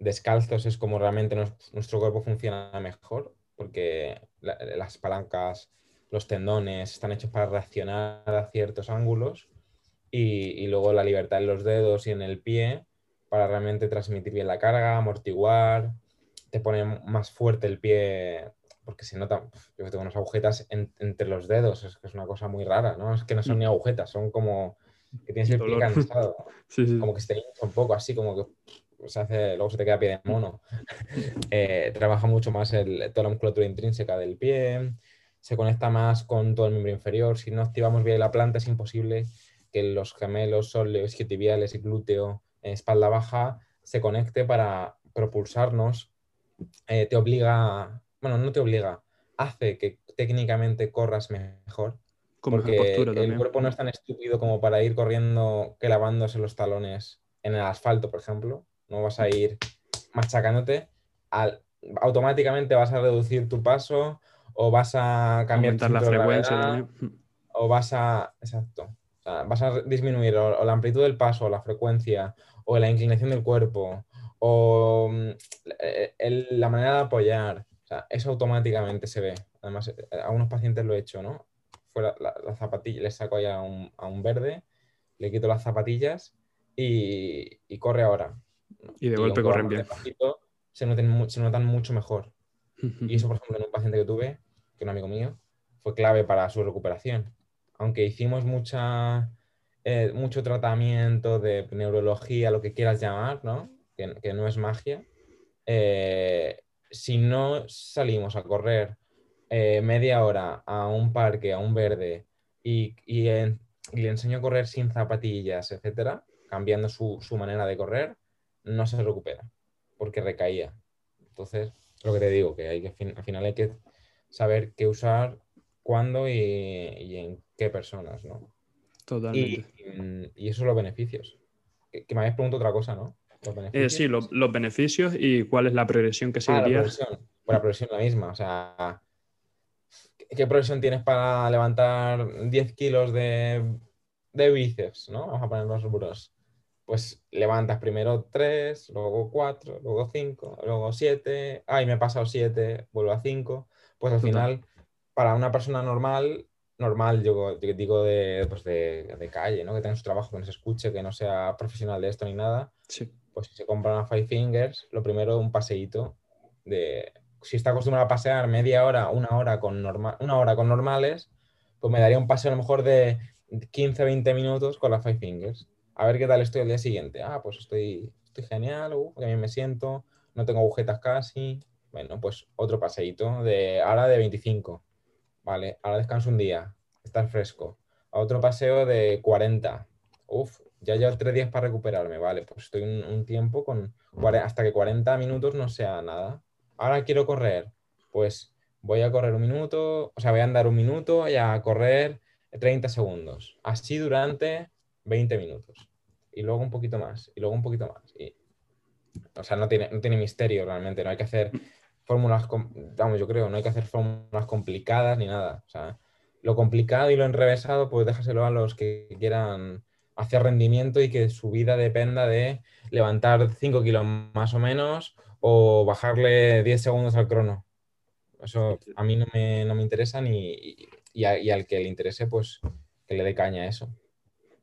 Descalzos es como realmente nuestro cuerpo funciona mejor, porque las palancas, los tendones están hechos para reaccionar a ciertos ángulos y, luego la libertad en los dedos y en el pie para realmente transmitir bien la carga, amortiguar, te pone más fuerte el pie porque se nota, yo tengo unas agujetas entre los dedos, es que es una cosa muy rara, ¿no? Es que no son ni agujetas, son como que tienes el pie cansado, como que se te hincha un poco así, como que se hace, luego se te queda pie de mono. Eh, trabaja mucho más el, toda la musculatura intrínseca del pie, se conecta más con todo el miembro inferior. Si no activamos bien la planta, es imposible que los gemelos, sóleos, isquiotibiales y glúteo, espalda baja, se conecte para propulsarnos. Eh, te obliga, bueno, no te obliga, hace que técnicamente corras mejor. porque el cuerpo no es tan estúpido como para ir corriendo que lavándose los talones en el asfalto, por ejemplo. No vas a ir machacándote. Al, automáticamente vas a reducir tu paso o vas a cambiar la frecuencia o vas a exacto vas a disminuir o, la amplitud del paso o la frecuencia o la inclinación del cuerpo o mm, la manera de apoyar eso automáticamente se ve. Además eh, a unos pacientes lo he hecho no fuera la, zapatilla les saco ya a un, verde le quito las zapatillas y, corre ahora. Y de golpe corren bien. se, noten, se notan mucho mejor. Y eso por ejemplo en un paciente que tuve que un amigo mío, fue clave para su recuperación. Aunque hicimos mucha, eh, mucho tratamiento de neurología, lo que quieras llamar, ¿no? Que, no es magia, eh, si no salimos a correr eh, media hora a un parque, a un verde, y, le enseño a correr sin zapatillas, etcétera, cambiando su, manera de correr, no se recupera, porque recaía. Entonces, lo que te digo, que, hay que al final hay que saber qué usar, cuándo y, en qué personas, ¿no? Totalmente. Y, eso son los beneficios. Que, me habéis preguntado otra cosa, ¿no? Eh, sí, los beneficios y cuál es la progresión que seguiría. Ah, la progresión. Pues la progresión la misma. O sea, ¿qué progresión tienes para levantar 10 kilos de, de bíceps, ¿no? Vamos a poner los bros. Pues levantas primero 3, luego 4, luego 5, luego 7. Ay, me he pasado 7, vuelvo a 5 pues al final, para una persona normal, normal, yo, digo pues de, de, calle, ¿no? que tenga su trabajo, que no se escuche, que no sea profesional de esto ni nada, pues si se compra una Five Fingers, lo primero un paseíto de, si está acostumbrado a pasear media hora, una hora con, normal, una hora con normales, pues me daría un paseo a lo mejor de 15, 20 minutos con la Five Fingers. A ver qué tal estoy el día siguiente. Ah, pues estoy, estoy genial, uh, a mí me siento, no tengo agujetas casi, bueno, pues otro paseíto de ahora de 25. Vale, ahora descanso un día, estar fresco. otro paseo de 40. Uf, ya llevo tres días para recuperarme. Vale, pues estoy un, tiempo con hasta que 40 minutos no sea nada. Ahora quiero correr. Pues voy a correr un minuto, o sea, voy a andar un minuto y a correr 30 segundos. Así durante 20 minutos. Y luego un poquito más, y luego un poquito más. Y, o sea, no tiene, no tiene misterio realmente, no hay que hacer fórmulas, vamos, yo creo, no hay que hacer fórmulas complicadas ni nada. O sea, lo complicado y lo enrevesado, pues déjaselo a los que quieran hacer rendimiento y que su vida dependa de levantar 5 kilos más o menos o bajarle 10 segundos al crono. Eso a mí no me, no me interesa ni, y, y, al que le interese, pues que le dé caña a eso.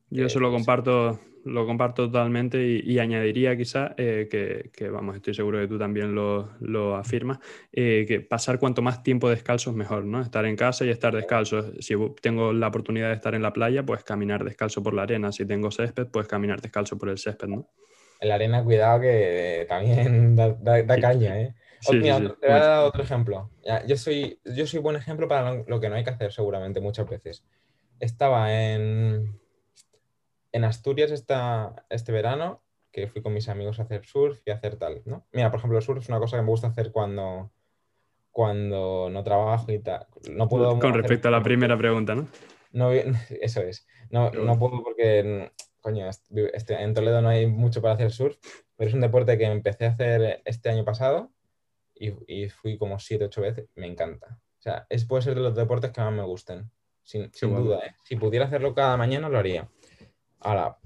Yo eso lo comparto lo comparto totalmente y, añadiría quizá eh, que, vamos, estoy seguro que tú también lo, afirmas, eh, que pasar cuanto más tiempo descalzo es mejor, ¿no? Estar en casa y estar descalzo. Si tengo la oportunidad de estar en la playa, pues caminar descalzo por la arena. Si tengo césped, pues caminar descalzo por el césped, ¿no? En la arena, cuidado que también da, caña, ¿eh? te voy a dar otro ejemplo. yo, soy, yo soy buen ejemplo para lo que no hay que hacer seguramente muchas veces. Estaba en en Asturias esta, este verano, que fui con mis amigos a hacer surf y a hacer tal, ¿no? Mira, por ejemplo, el surf es una cosa que me gusta hacer cuando, cuando no trabajo y tal. No puedo con respecto a la primera pregunta, ¿no? no, eso es. No, no puedo porque, coño, este, en Toledo no hay mucho para hacer surf, pero es un deporte que empecé a hacer este año pasado y, y fui como siete, ocho veces. Me encanta. O sea, es, puede ser de los deportes que más me gusten, sin, duda. ¿eh? Si pudiera hacerlo cada mañana, lo haría. Ahora,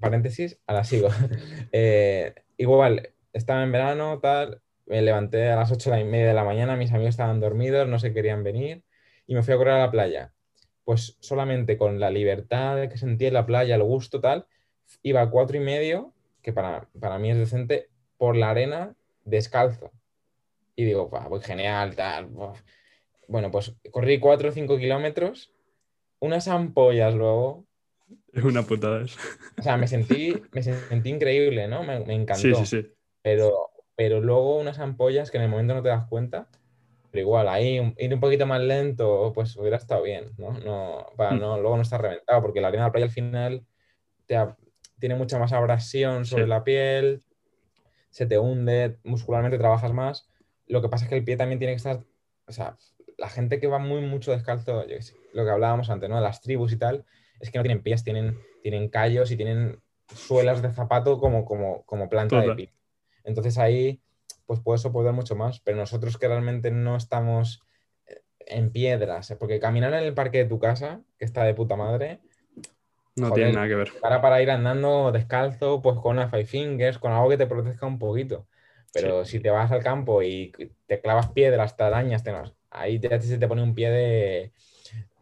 paréntesis, ahora sigo. Eh, igual, estaba en verano, tal, me levanté a las ocho y media de la mañana, mis amigos estaban dormidos, no se querían venir y me fui a correr a la playa. Pues solamente con la libertad que sentía en la playa, el gusto tal, iba a cuatro y medio, que para, para mí es decente, por la arena descalzo. Y digo, pues genial, tal. Bueno, pues corrí cuatro o cinco kilómetros, unas ampollas luego. Es una putada eso. O sea, me sentí, me sentí increíble, ¿no? Me, me encantó. Sí, sí, sí. Pero, pero luego unas ampollas que en el momento no te das cuenta pero igual, ahí ir un poquito más lento, pues hubiera estado bien, ¿no? no para mm. no, luego no estar reventado, porque la arena de la playa al final tiene mucha más abrasión sobre la piel, se te hunde, muscularmente trabajas más. Lo que pasa es que el pie también tiene que estar, o sea, la gente que va muy mucho descalzo, lo que hablábamos antes, ¿no? Las tribus y tal, es que no tienen pies, tienen, tienen callos y tienen suelas de zapato como, como, como planta de pie. Entonces ahí pues puedes soportar mucho más. Pero nosotros que realmente no estamos eh, en piedras, ¿eh? porque caminar en el parque de tu casa, que está de puta madre, no tiene nada que ver. Para, para ir andando descalzo, pues con una five fingers, con algo que te proteja un poquito. Pero si te vas al campo y te clavas piedras, te arañas, te... ahí te, se te pone un pie de,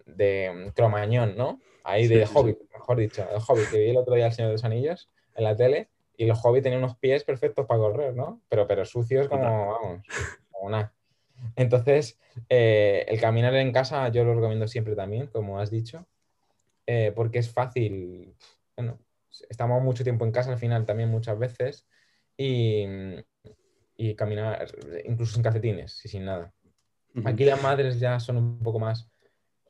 de cromañón, ¿no? Ahí de, Hobbit, mejor dicho, de Hobbit, que vi el otro día al Señor de los Anillos en la tele y los hobbies tenían unos pies perfectos para correr, ¿no? Pero, pero sucios como, vamos, como nada. Entonces, eh, el caminar en casa yo lo recomiendo siempre también, como has dicho, eh, porque es fácil. Bueno, estamos mucho tiempo en casa al final también muchas veces y, y caminar incluso sin calcetines y sin nada. Aquí las madres ya son un poco más...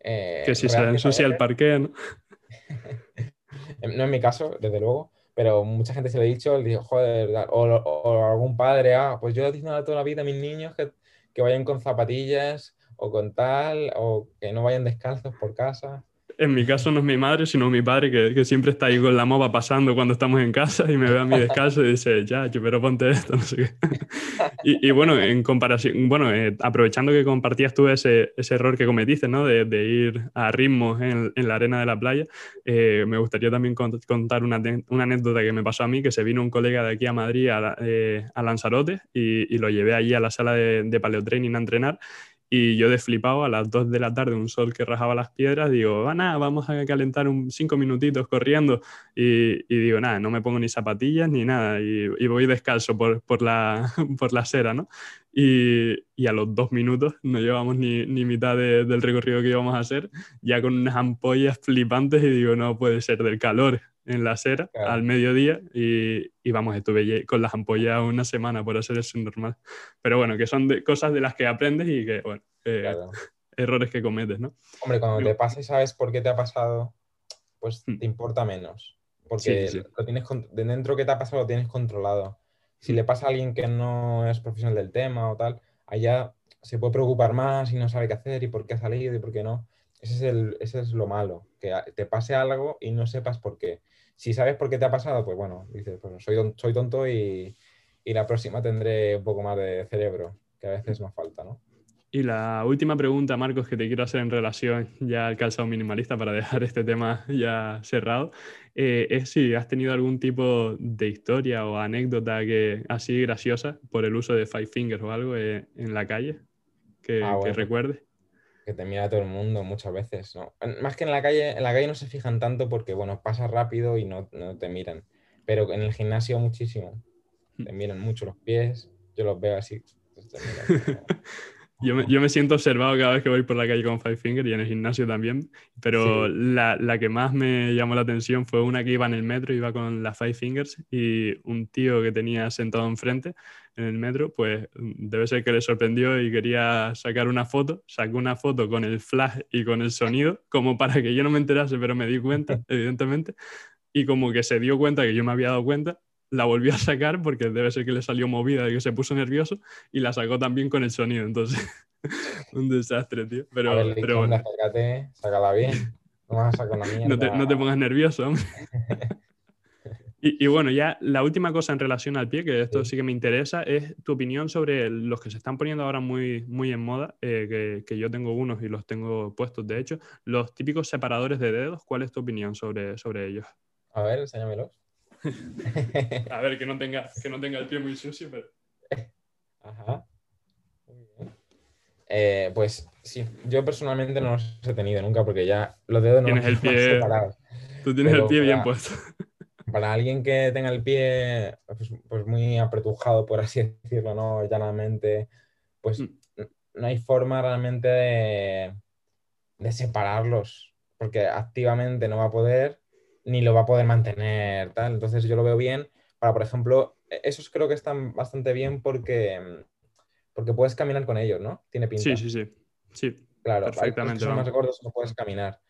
Eh, que si se ensucia el parque, ¿no? no en mi caso, desde luego, pero mucha gente se lo ha dicho, le dijo, joder, o, algún padre, ah, pues yo he dicho toda la vida a mis niños que, que vayan con zapatillas o con tal, o que no vayan descalzos por casa en mi caso no es mi madre, sino mi padre, que, que, siempre está ahí con la moba pasando cuando estamos en casa y me ve a mí descalzo y dice, ya, pero ponte esto, no sé qué. y, y, bueno, en comparación, bueno, eh, aprovechando que compartías tú ese, ese error que cometiste, ¿no? De, de ir a ritmos en, en, la arena de la playa, eh, me gustaría también contar una, una, anécdota que me pasó a mí, que se vino un colega de aquí a Madrid, a, eh, a Lanzarote, y, y, lo llevé allí a la sala de, de paleotraining a entrenar y yo desflipado a las 2 de la tarde, un sol que rajaba las piedras, digo, ah, nada, vamos a calentar un cinco minutitos corriendo. Y, digo, nada, no me pongo ni zapatillas ni nada. Y, voy descalzo por, por, la, por la acera, ¿no? Y, y, a los dos minutos no llevamos ni, ni mitad del recorrido que íbamos a hacer, ya con unas ampollas flipantes y digo, no puede ser del calor en la acera al mediodía y, y, vamos, estuve con las ampollas una semana por hacer eso normal. Pero bueno, que son de, cosas de las que aprendes y que, bueno, eh, errores que cometes, ¿no? Hombre, cuando te pasa y sabes por qué te ha pasado, pues hmm. te importa menos. Porque lo tienes de dentro que te ha pasado lo tienes controlado. Si hmm. le pasa a alguien que no es profesional del tema o tal, allá se puede preocupar más y no sabe qué hacer y por qué ha salido y por qué no. Ese es, el, ese es lo malo, que te pase algo y no sepas por qué. Si sabes por qué te ha pasado, pues bueno, dices, pues soy, soy tonto y, la próxima tendré un poco más de cerebro, que a veces nos falta, ¿no? Y la última pregunta, Marcos, que te quiero hacer en relación ya al calzado minimalista para dejar este tema ya cerrado, eh, es si has tenido algún tipo de historia o anécdota que así graciosa por el uso de Five Fingers o algo eh, en la calle que, ah, que recuerdes que te mira todo el mundo muchas veces, ¿no? Más que en la calle, en la calle no se fijan tanto porque, bueno, pasa rápido y no, no te miran. Pero en el gimnasio muchísimo. Te miran mucho los pies, yo los veo así. Pues Yo me, yo me, siento observado cada vez que voy por la calle con Five Finger y en el gimnasio también, pero la, la, que más me llamó la atención fue una que iba en el metro, iba con las Five Fingers y un tío que tenía sentado enfrente en el metro, pues debe ser que le sorprendió y quería sacar una foto, sacó una foto con el flash y con el sonido, como para que yo no me enterase, pero me di cuenta, evidentemente, y como que se dio cuenta que yo me había dado cuenta la volvió a sacar porque debe ser que le salió movida y que se puso nervioso y la sacó también con el sonido. Entonces un desastre, tío. Pero, a ver, pero bueno. sácala bien. No vas a sacar la mierda. No te, no te pongas nervioso, hombre. Y, bueno, ya la última cosa en relación al pie, que esto sí, que me interesa, es tu opinión sobre los que se están poniendo ahora muy, muy en moda, eh, que, yo tengo unos y los tengo puestos, de hecho, los típicos separadores de dedos. ¿Cuál es tu opinión sobre, sobre ellos? A ver, enséñamelos. A ver, que no, tenga, que no tenga el pie muy sucio, pero... Ajá. Eh, pues sí, yo personalmente no los he tenido nunca porque ya los dedos no tienes el pie Tú tienes el pie bien puesto para alguien que tenga el pie pues, pues, muy apretujado, por así decirlo, ¿no? Llanamente, pues mm. no hay forma realmente de, separarlos, porque activamente no va a poder ni lo va a poder mantener, tal. Entonces yo lo veo bien para, por ejemplo, e-, esos creo que están bastante bien porque, porque puedes caminar con ellos, ¿no? Tiene pinta. Sí, sí, sí. Sí, claro, perfectamente. Son más gordos no puedes caminar.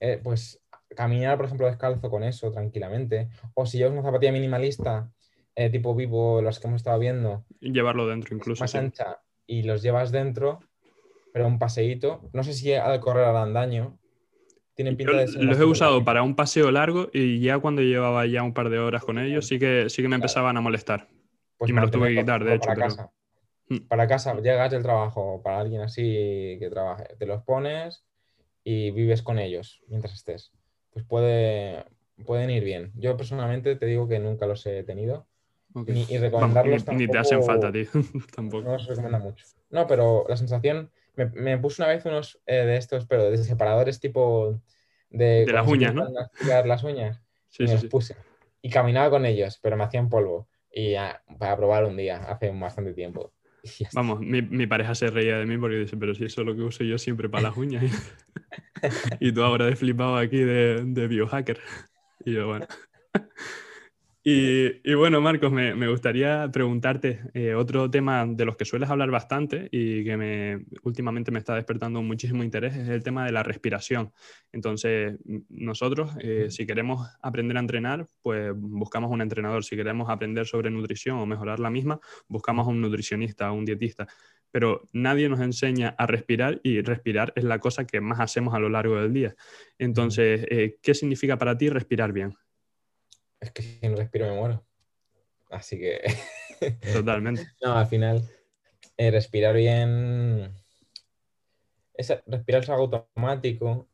Eh, pues caminar, por ejemplo, descalzo con eso tranquilamente. O si llevas una zapatilla minimalista, eh, tipo vivo, las que hemos estado viendo. llevarlo dentro incluso. Más ancha y los llevas dentro, pero un paseíto. No sé si al correr harán daño. Tienen pinta de los he usado para un paseo largo y ya cuando llevaba ya un par de horas con ellos sí que, sí que me empezaban a molestar. Pues y me los tuve que quitar, de hecho. Para casa. Hmm. Para casa, llegas del trabajo, para alguien así que trabaje, te los pones y vives con ellos mientras estés pues puede, pueden ir bien. Yo personalmente te digo que nunca los he tenido. y recomendarlos ni, te hacen falta, tío. tampoco. No los recomienda mucho. No, pero la sensación. Me, me puse una vez unos eh, de estos, pero de separadores tipo. De, de las uñas, ¿no? Las uñas. Sí, y sí, los puse. Y caminaba con ellos, pero me hacían polvo. Y ya, para probar un día, hace bastante tiempo. Vamos, mi, mi, pareja se reía de mí porque dice, pero si eso es lo que uso yo siempre para las uñas. y tú ahora de flipado aquí de, de biohacker. Y yo, bueno. Y, bueno, Marcos, me, gustaría preguntarte eh, otro tema de los que sueles hablar bastante y que me, últimamente me está despertando muchísimo interés, es el tema de la respiración. Entonces, nosotros, eh, si queremos aprender a entrenar, pues buscamos un entrenador. Si queremos aprender sobre nutrición o mejorar la misma, buscamos a un nutricionista, a un dietista. Pero nadie nos enseña a respirar y respirar es la cosa que más hacemos a lo largo del día. Entonces, eh, ¿qué significa para ti respirar bien? Es que si no respiro me muero. Así que. Totalmente. no, al final, eh, respirar bien. respirar es algo automático.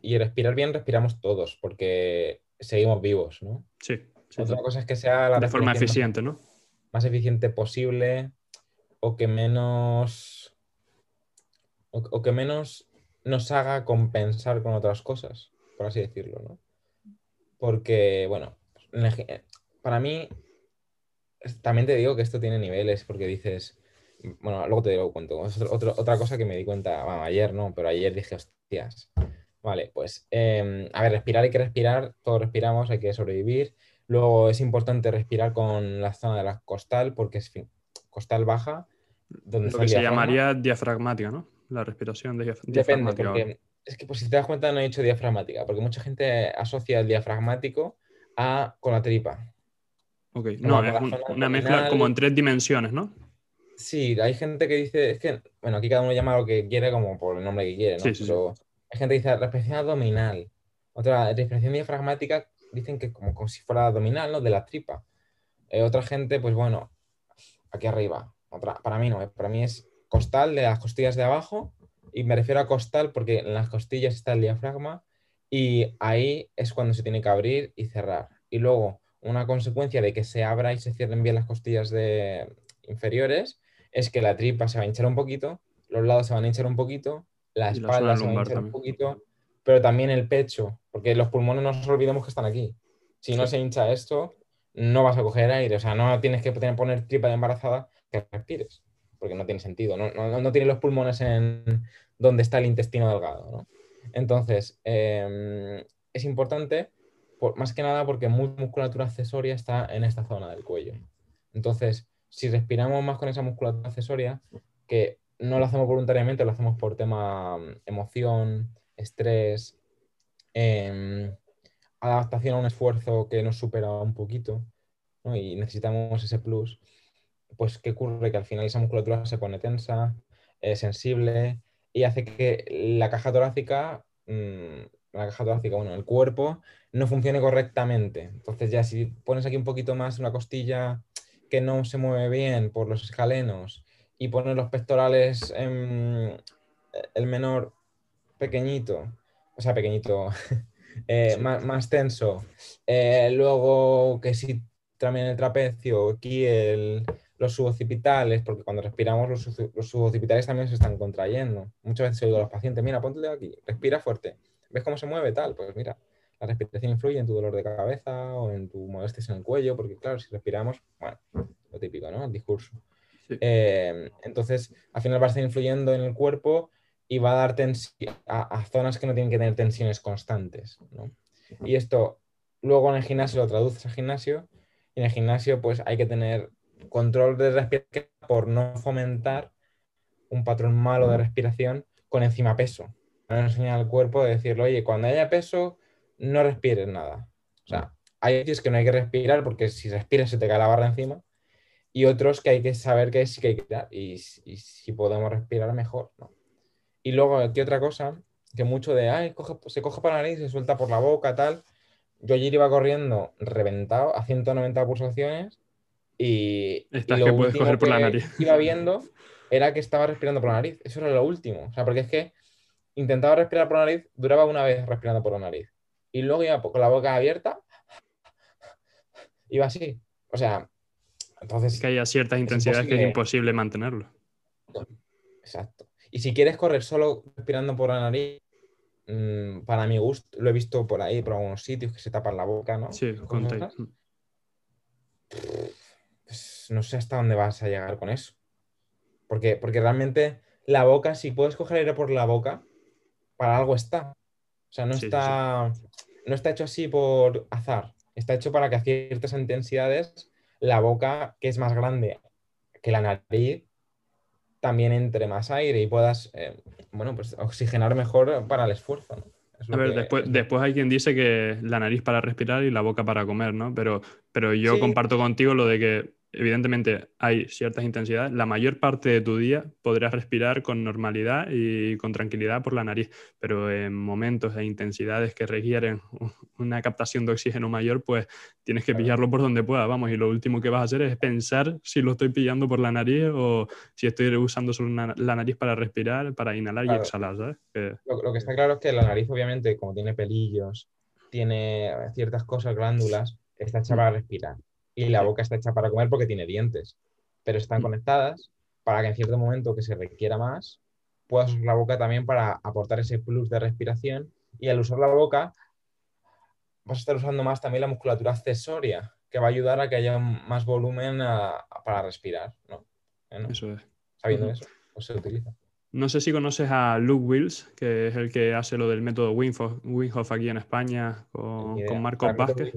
Y respirar bien respiramos todos, porque seguimos vivos, ¿no? Sí. Otra cosa es que sea la de forma eficiente, ¿no? Más eficiente posible o que menos o, que menos nos haga compensar con otras cosas, por así decirlo, ¿no? Porque, bueno, para mí, también te digo que esto tiene niveles, porque dices, bueno, luego te lo cuento. otra cosa que me di cuenta, bueno, ayer no, pero ayer dije, hostias. Vale, pues, em, a ver, respirar hay que respirar, todos respiramos, hay que sobrevivir. Luego es importante respirar con la zona de la costal, porque es costal baja. Donde Lo que se llamaría diafragmática, ¿no? La respiración de diafragmática. Depende, porque es que pues, si te das cuenta no he dicho diafragmática, porque mucha gente asocia el diafragmático con la tripa. Ok, no, es una mezcla como en tres dimensiones, ¿no? Sí, hay gente que dice, es que, bueno, aquí cada uno llama lo que quiere como por el nombre que quiere, ¿no? Sí, Pero hay gente que dice respiración abdominal. Otra, respiración diafragmática, dicen que como, como si fuera abdominal, ¿no? De la tripa. Eh, otra gente, pues bueno, aquí arriba. Otra, para mí no, eh, para mí es costal de las costillas de abajo. Y me refiero a costal porque en las costillas está el diafragma y ahí es cuando se tiene que abrir y cerrar. Y luego, una consecuencia de que se abra y se cierren bien las costillas de inferiores es que la tripa se va a hinchar un poquito, los lados se van a hinchar un poquito, la espalda se va a hinchar un poquito, pero también el pecho, porque los pulmones no nos olvidemos que están aquí. Si no se hincha esto, no vas a coger aire, o sea, no tienes que poner tripa de embarazada que respires, porque no tiene sentido, no, no, no tiene los pulmones en donde está el intestino delgado, ¿no? Entonces, em, es importante, más que nada porque mucha musculatura accesoria está en esta zona del cuello. Entonces, si respiramos más con esa musculatura accesoria, que no lo hacemos voluntariamente, lo hacemos por tema mm, emoción, estrés, em, adaptación a un esfuerzo que nos supera un poquito y necesitamos ese plus, pues ¿qué ocurre? Que al final esa musculatura se pone tensa, sensible y hace que la caja torácica, mm, la caja torácica, bueno, el cuerpo no funcione correctamente. Entonces ya si pones aquí un poquito más una costilla que no se mueve bien por los escalenos y pones los pectorales en el menor pequeñito, o sea, pequeñito, eh, más, tenso. Eh, luego que si también el trapecio, aquí el, los suboccipitales, porque cuando respiramos los, los suboccipitales también se están contrayendo. Muchas veces digo a los pacientes, mira, ponte aquí, respira fuerte. ¿Ves cómo se mueve tal? Pues mira, la respiración influye en tu dolor de cabeza o en tu molestias en el cuello, porque claro, si respiramos, bueno, lo típico, ¿no? El discurso. Eh, entonces, al final va a estar influyendo en el cuerpo y va a dar tensión a, zonas que no tienen que tener tensiones constantes, ¿no? Y esto luego en el gimnasio lo traduces al gimnasio y en el gimnasio pues hay que tener control de respiración por no fomentar un patrón malo de respiración con encima peso. No enseñar al cuerpo de decirle, oye, cuando haya peso, no respires nada. O sea, hay veces que no hay que respirar porque si respiras se te cae la barra encima. Y otros que hay que saber que sí que hay que tirar. Y, si podemos respirar mejor, ¿no? Y luego aquí otra cosa, que mucho de, ay, se coge por la nariz, se suelta por la boca, tal. Yo ayer iba corriendo reventado a 190 pulsaciones y, Estás que puedes coger por la nariz. iba viendo era que estaba respirando por la nariz. Eso era lo último. O sea, porque es que intentaba respirar por la nariz, duraba una vez respirando por la nariz. Y luego iba con la boca abierta, iba así. O sea, entonces... Es que haya ciertas intensidades que es imposible mantenerlo. Exacto. Y si quieres correr solo respirando por la nariz, mm, para mi gusto, lo he visto por ahí, por algunos sitios que se tapan la boca, ¿no? Sí, con pues no sé hasta dónde vas a llegar con eso. Porque, porque realmente la boca, si puedes coger aire por la boca, para algo está. O sea, no, está, no está hecho así por azar. Está hecho para que a ciertas intensidades la boca, que es más grande que la nariz, también entre más aire y puedas, eh, bueno, pues oxigenar mejor para el esfuerzo. A ver, después, después hay quien dice que la nariz para respirar y la boca para comer, ¿no? Pero, pero yo comparto contigo lo de que evidentemente hay ciertas intensidades, la mayor parte de tu día podrás respirar con normalidad y con tranquilidad por la nariz, pero en momentos e intensidades que requieren una captación de oxígeno mayor, pues tienes que pillarlo por donde pueda, vamos, y lo último que vas a hacer es pensar si lo estoy pillando por la nariz o si estoy usando solo la nariz para respirar, para inhalar y exhalar, ¿sabes? Lo, que está claro es que la nariz, obviamente, como tiene pelillos, tiene ciertas cosas, glándulas, está hecha mm. para respirar y la boca está hecha para comer porque tiene dientes, pero están mm. conectadas para que en cierto momento que se requiera más, puedas usar la boca también para aportar ese plus de respiración y al usar la boca vas a estar usando más también la musculatura accesoria, que va a ayudar a que haya más volumen para respirar. ¿no? eso es. Sabiendo eso, pues se utiliza. No sé si conoces a Luke Wills, que es el que hace lo del método Winghoff aquí en España con, con Marcos Vázquez.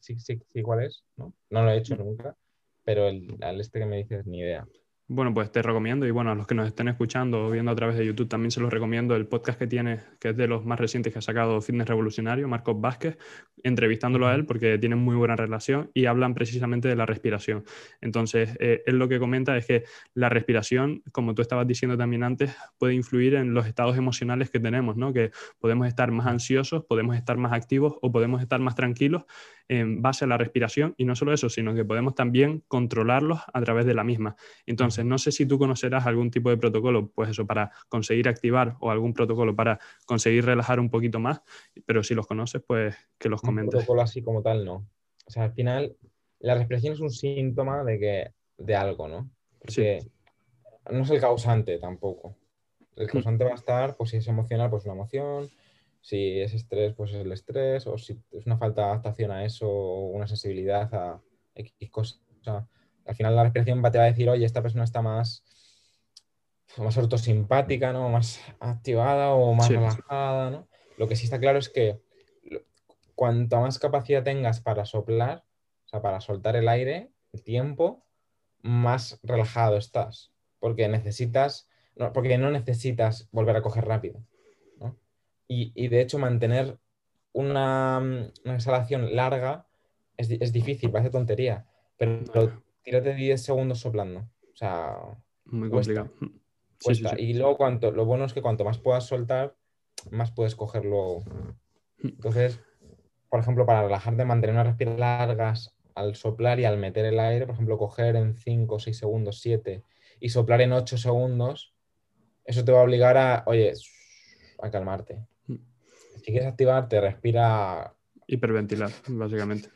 Sí, sí, sí, ¿cuál es? No, no lo he hecho nunca, pero el, al este que me dices, ni idea. Bueno, pues te recomiendo, y bueno, a los que nos estén escuchando o viendo a través de YouTube también se los recomiendo el podcast que tiene, que es de los más recientes que ha sacado Fitness Revolucionario, Marcos Vázquez, entrevistándolo a él porque tienen muy buena relación y hablan precisamente de la respiración. Entonces, eh, él lo que comenta es que la respiración, como tú estabas diciendo también antes, puede influir en los estados emocionales que tenemos, ¿no? Que podemos estar más ansiosos, podemos estar más activos o podemos estar más tranquilos en base a la respiración y no solo eso, sino que podemos también controlarlos a través de la misma. Entonces, no sé si tú conocerás algún tipo de protocolo, pues eso, para conseguir activar o algún protocolo para conseguir relajar un poquito más, pero si los conoces, pues que los comentes. Un protocolo así como tal, no. O sea, al final, la respiración es un síntoma de, que, de algo, ¿no? Porque no es el causante tampoco. El mm. causante va a estar, pues si es emocional, pues una emoción, si es estrés, pues es el estrés, o si es una falta de adaptación a eso, o una sensibilidad a X cosas. al final la respiración te va a decir, oye, esta persona está más, más ortosimpática, ¿no? Más activada o más relajada, ¿no? Lo que sí está claro es que cuanto más capacidad tengas para soplar, o sea, para soltar el aire, el tiempo, más relajado estás. Porque necesitas, porque no necesitas volver a coger rápido. Y, de hecho mantener una, exhalación larga es, es, difícil, parece tontería, pero, tírate 10 segundos soplando. O sea, muy complicado. Y luego cuanto, lo bueno es que cuanto más puedas soltar, más puedes cogerlo. Hmm. Entonces, por ejemplo, para relajarte, mantener unas respiraciones largas al soplar y al meter el aire, por ejemplo, coger en 5, 6 segundos, 7 y soplar en 8 segundos, eso te va a obligar a, oye, a calmarte. Si quieres activarte, respira. Hiperventilar, básicamente.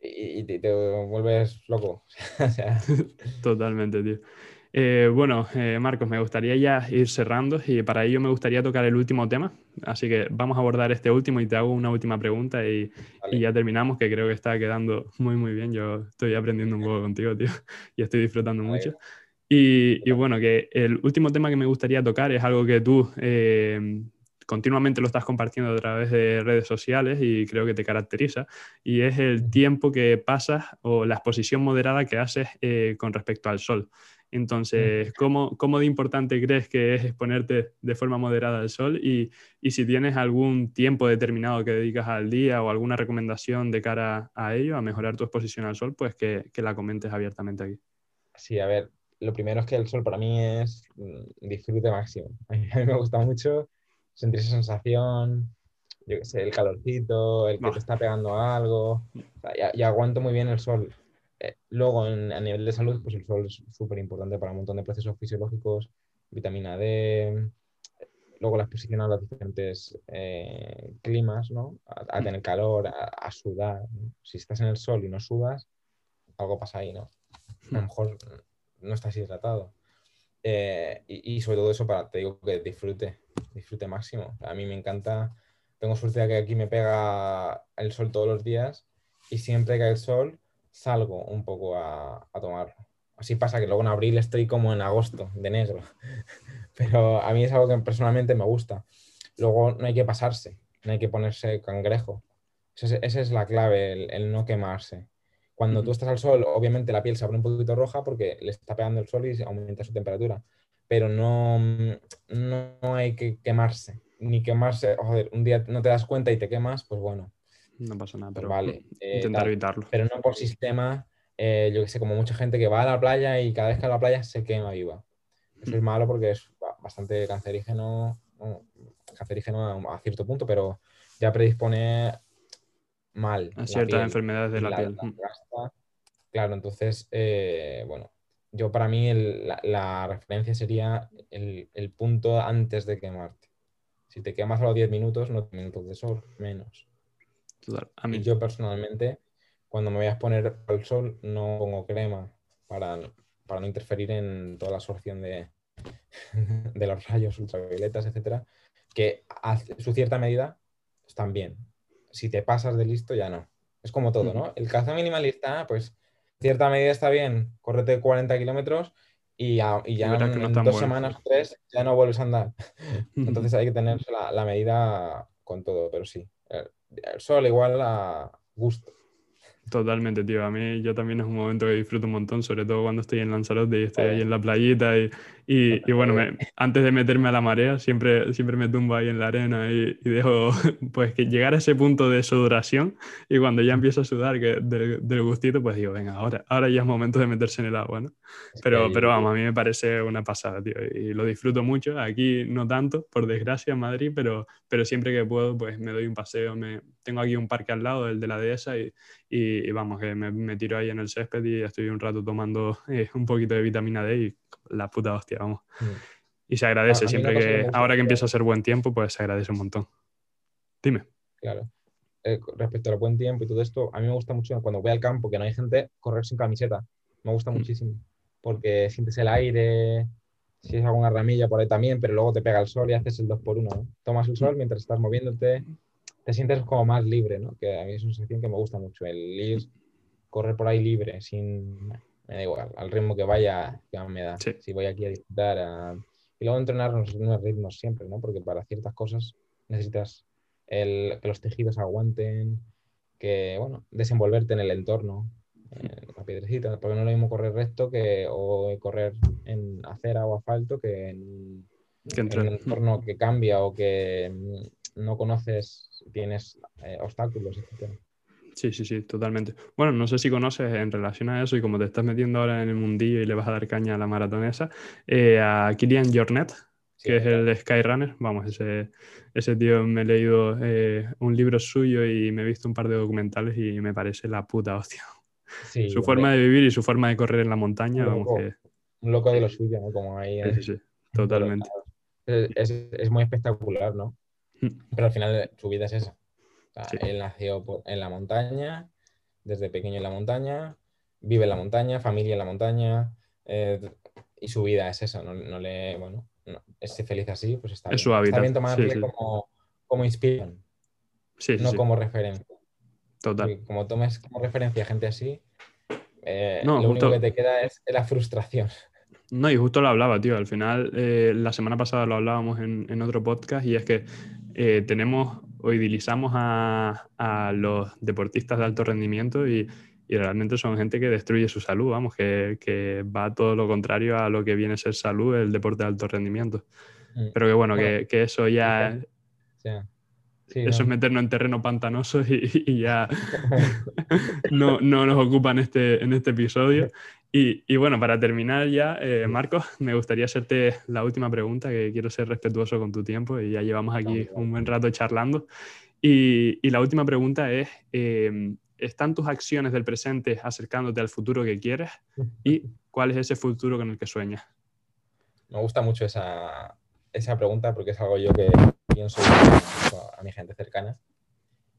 Y, te, vuelves loco. Totalmente, tío. Eh, bueno, eh, Marcos, me gustaría ya ir cerrando y para ello me gustaría tocar el último tema. Así que vamos a abordar este último y te hago una última pregunta y, ya terminamos, que creo que está quedando muy, muy bien. Yo estoy aprendiendo un poco contigo, tío, y estoy disfrutando mucho. Y, bueno, que el último tema que me gustaría tocar es algo que tú eh, continuamente lo estás compartiendo a través de redes sociales y creo que te caracteriza, y es el tiempo que pasas o la exposición moderada que haces eh, con respecto al sol. Entonces, ¿cómo, ¿cómo, de importante crees que es exponerte de forma moderada al sol? Y, y, si tienes algún tiempo determinado que dedicas al día o alguna recomendación de cara a ello, a mejorar tu exposición al sol, pues que, que la comentes abiertamente aquí. Sí, a ver, lo primero es que el sol para mí es mm, disfrute máximo. A mí me gusta mucho sentir esa sensación, yo qué sé, el calorcito, el que te está pegando algo. y, aguanto muy bien el sol. Eh, luego, a nivel de salud, pues el sol es súper importante para un montón de procesos fisiológicos, vitamina D, luego la exposición a los diferentes eh, climas, ¿no? A, tener calor, a, sudar. Si estás en el sol y no sudas, algo pasa ahí, ¿no? A lo hmm. mejor no estás hidratado. Eh, y, sobre todo eso para, te digo, que disfrute, disfrute máximo. A mí me encanta, tengo suerte de que aquí me pega el sol todos los días y siempre que hay el sol salgo un poco a, a tomarlo. Así pasa que luego en abril estoy como en agosto, de negro. Pero a mí es algo que personalmente me gusta. Luego no hay que pasarse, no hay que ponerse cangrejo. Esa es, la clave, el no quemarse. Cuando tú estás al sol, obviamente la piel se abre un poquito roja porque le está pegando el sol y aumenta su temperatura. Pero no, no, hay que quemarse, ni quemarse. Joder, un día no te das cuenta y te quemas, pues bueno. No pasa nada, pero vale. Eh, intentar evitarlo. Pero no por sistema, eh, yo que sé, como mucha gente que va a la playa y cada vez que va a la playa se quema viva. Eso es malo porque es bastante cancerígeno, cancerígeno a cierto punto, pero ya predispone mal. A ciertas enfermedades de la, piel. Mm. claro, entonces, eh, bueno, yo para mí la, referencia sería el, punto antes de quemarte. Si te quemas a los 10 minutos, no minutos de sol, menos. A mí. yo personalmente, cuando me voy a exponer al sol, no pongo crema para, para no interferir en toda la absorción de, de los rayos ultravioletas, etcétera, que a su cierta medida están bien si te pasas de listo, ya no. Es como todo, ¿no? El caza minimalista, pues, cierta medida está bien, córrete 40 kilómetros y, ya en, dos semanas, tres, ya no vuelves a andar. Entonces hay que tener la, medida con todo, pero sí. El, el sol igual a gusto. Totalmente, tío. A mí yo también es un momento que disfruto un montón, sobre todo cuando estoy en Lanzarote y estoy ahí en la playita. Y, y, bueno, antes de meterme a la marea, siempre, siempre me tumbo ahí en la arena y, dejo pues que llegar a ese punto de sudoración. Y cuando ya empiezo a sudar que del, gustito, pues digo, venga, ahora, ahora ya es momento de meterse en el agua, ¿no? Pero, pero vamos, a mí me parece una pasada, tío. Y lo disfruto mucho. Aquí no tanto, por desgracia, en Madrid, pero, pero siempre que puedo, pues me doy un paseo. Me, tengo aquí un parque al lado, el de la dehesa, y, y, vamos, que me, tiro ahí en el césped y estoy un rato tomando eh, un poquito de vitamina D y la puta hostia, vamos. Mm. Y se agradece, siempre que, ahora que empieza a ser buen tiempo, pues se agradece un montón. Dime. Claro. Eh, respecto al buen tiempo y todo esto, a mí me gusta mucho cuando voy al campo, que no hay gente, correr sin camiseta. Me gusta mm. muchísimo, porque sientes el aire, si es alguna ramilla por ahí también, pero luego te pega el sol y haces el 2 por 1 ¿no? Tomas el sol mm. mientras estás moviéndote, te sientes como más libre, ¿no? Que a mí es una sensación que me gusta mucho, el ir, correr por ahí libre, sin, me da igual, al ritmo que vaya, que me da. Si voy aquí a disfrutar, y luego entrenar unos ritmos siempre, ¿no? Porque para ciertas cosas necesitas el, que los tejidos aguanten, que, bueno, desenvolverte en el entorno, en la piedrecita, porque no es lo mismo correr recto que, o correr en acera o asfalto que en, en un entorno que cambia o que no conoces, tienes eh, obstáculos, etc. Sí, sí, sí, totalmente. Bueno, no sé si conoces en relación a eso y como te estás metiendo ahora en el mundillo y le vas a dar caña a la maratonesa, eh, a Kilian Jornet, que es el Skyrunner. Vamos, ese, ese tío me he leído eh, un libro suyo y me he visto un par de documentales y me parece la puta hostia. su forma de vivir y su forma de correr en la montaña, un loco, que... Un loco de lo suyo, ¿no? Como ahí. Sí, sí, totalmente. Es, es, muy espectacular, ¿no? Pero al final su vida es esa. Él nació en la montaña, desde pequeño en la montaña, vive en la montaña, familia en la montaña, eh, y su vida es esa, no, no le, bueno, no, es feliz así, pues está es Su hábitat. Está bien tomarle Como, como inspiración, no como referencia. Total. como tomes como referencia a gente así, eh, lo único que te queda es la frustración. No, y justo lo hablaba, tío. Al final, eh, la semana pasada lo hablábamos en, en otro podcast y es que eh, tenemos o idilizamos a, a, los deportistas de alto rendimiento y, y, realmente son gente que destruye su salud, vamos, que, que, va todo lo contrario a lo que viene a ser salud, el deporte de alto rendimiento. Mm. Pero que bueno, que, que, eso ya... eso es meternos en terreno pantanoso y, y ya no, no, nos ocupa en este, en este episodio. Y, bueno, para terminar ya, eh, Marcos, me gustaría hacerte la última pregunta, que quiero ser respetuoso con tu tiempo y ya llevamos aquí un buen rato charlando. Y, la última pregunta es, em, ¿están tus acciones del presente acercándote al futuro que quieres? ¿Y cuál es ese futuro con el que sueñas? Me gusta mucho esa, esa pregunta porque es algo yo que pienso a mi gente cercana.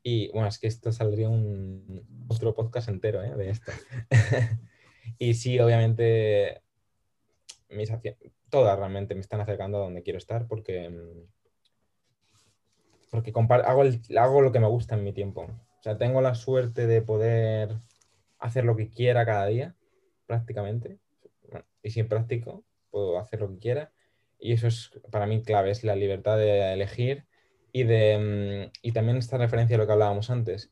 Y bueno, es que esto saldría un otro podcast entero ¿eh? de esto. Y sí, obviamente, mis todas realmente me están acercando a donde quiero estar porque, mm, porque hago, hago lo que me gusta en mi tiempo. O sea, tengo la suerte de poder hacer lo que quiera cada día, prácticamente. y si práctico, puedo hacer lo que quiera. Y eso es para mí clave, es la libertad de elegir y, de, mm, y también esta referencia a lo que hablábamos antes.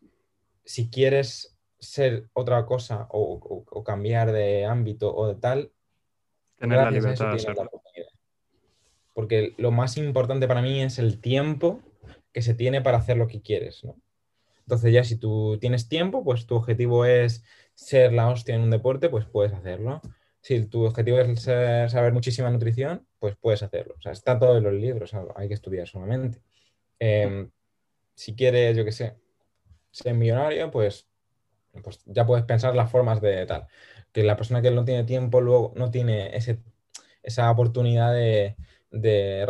Si quieres ser otra cosa o, cambiar de ámbito o de tal, tener la libertad Porque lo más importante para mí es el tiempo que se tiene para hacer lo que quieres, ¿no? Entonces ya si tú tienes tiempo, pues tu objetivo es ser la hostia en un deporte, pues puedes hacerlo. Si tu objetivo es saber muchísima nutrición, pues puedes hacerlo. O sea, está todo en los libros, hay que estudiar solamente. Em, si quieres, yo qué sé, ser millonario, pues pues ya puedes pensar las formas de tal. Que la persona que no tiene tiempo luego no tiene ese, esa oportunidad de, de,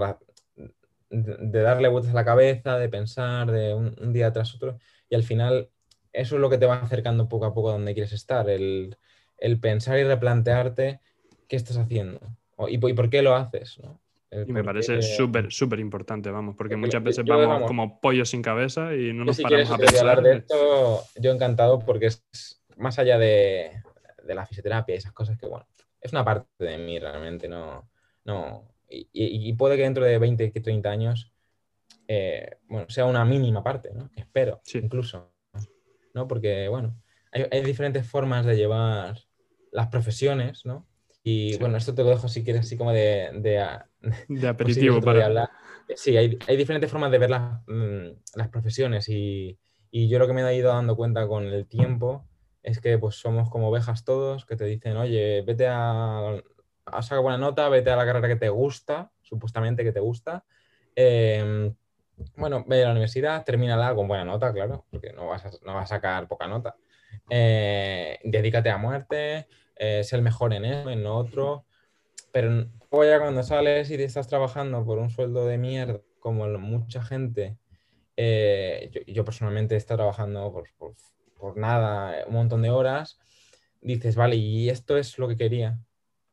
darle vueltas a la cabeza, de pensar de un, día tras otro. Y al final eso es lo que te va acercando poco a poco a donde quieres estar, el, pensar y replantearte qué estás haciendo y, por qué lo haces. Y me parece súper, súper importante, vamos, porque muchas veces vamos, como pollos sin cabeza y no nos paramos a pensar. hablar de esto, yo encantado porque es más allá de, la fisioterapia y esas cosas que, bueno, es una parte de mí realmente, no, no, y, puede que dentro de 20, 30 años, eh, bueno, sea una mínima parte, ¿no? Espero, incluso, ¿no? Porque, bueno, hay, hay diferentes formas de llevar las profesiones, ¿no? Y bueno, esto te lo dejo si quieres así como de, de, aperitivo para hablar. Sí, hay, hay, diferentes formas de ver las, mm, las profesiones y, y, yo lo que me he ido dando cuenta con el tiempo es que pues somos como ovejas todos que te dicen, oye, vete a, a sacar buena nota, vete a la carrera que te gusta, supuestamente que te gusta. Em, bueno, ve a la universidad, termínala con buena nota, claro, porque no vas a, no vas a sacar poca nota. Eh, dedícate a muerte, eh, ser el mejor en eso, en otro. Pero luego ya cuando sales y te estás trabajando por un sueldo de mierda, como mucha gente, eh, yo, personalmente estoy trabajando por, por, nada, un montón de horas, dices, vale, y esto es lo que quería.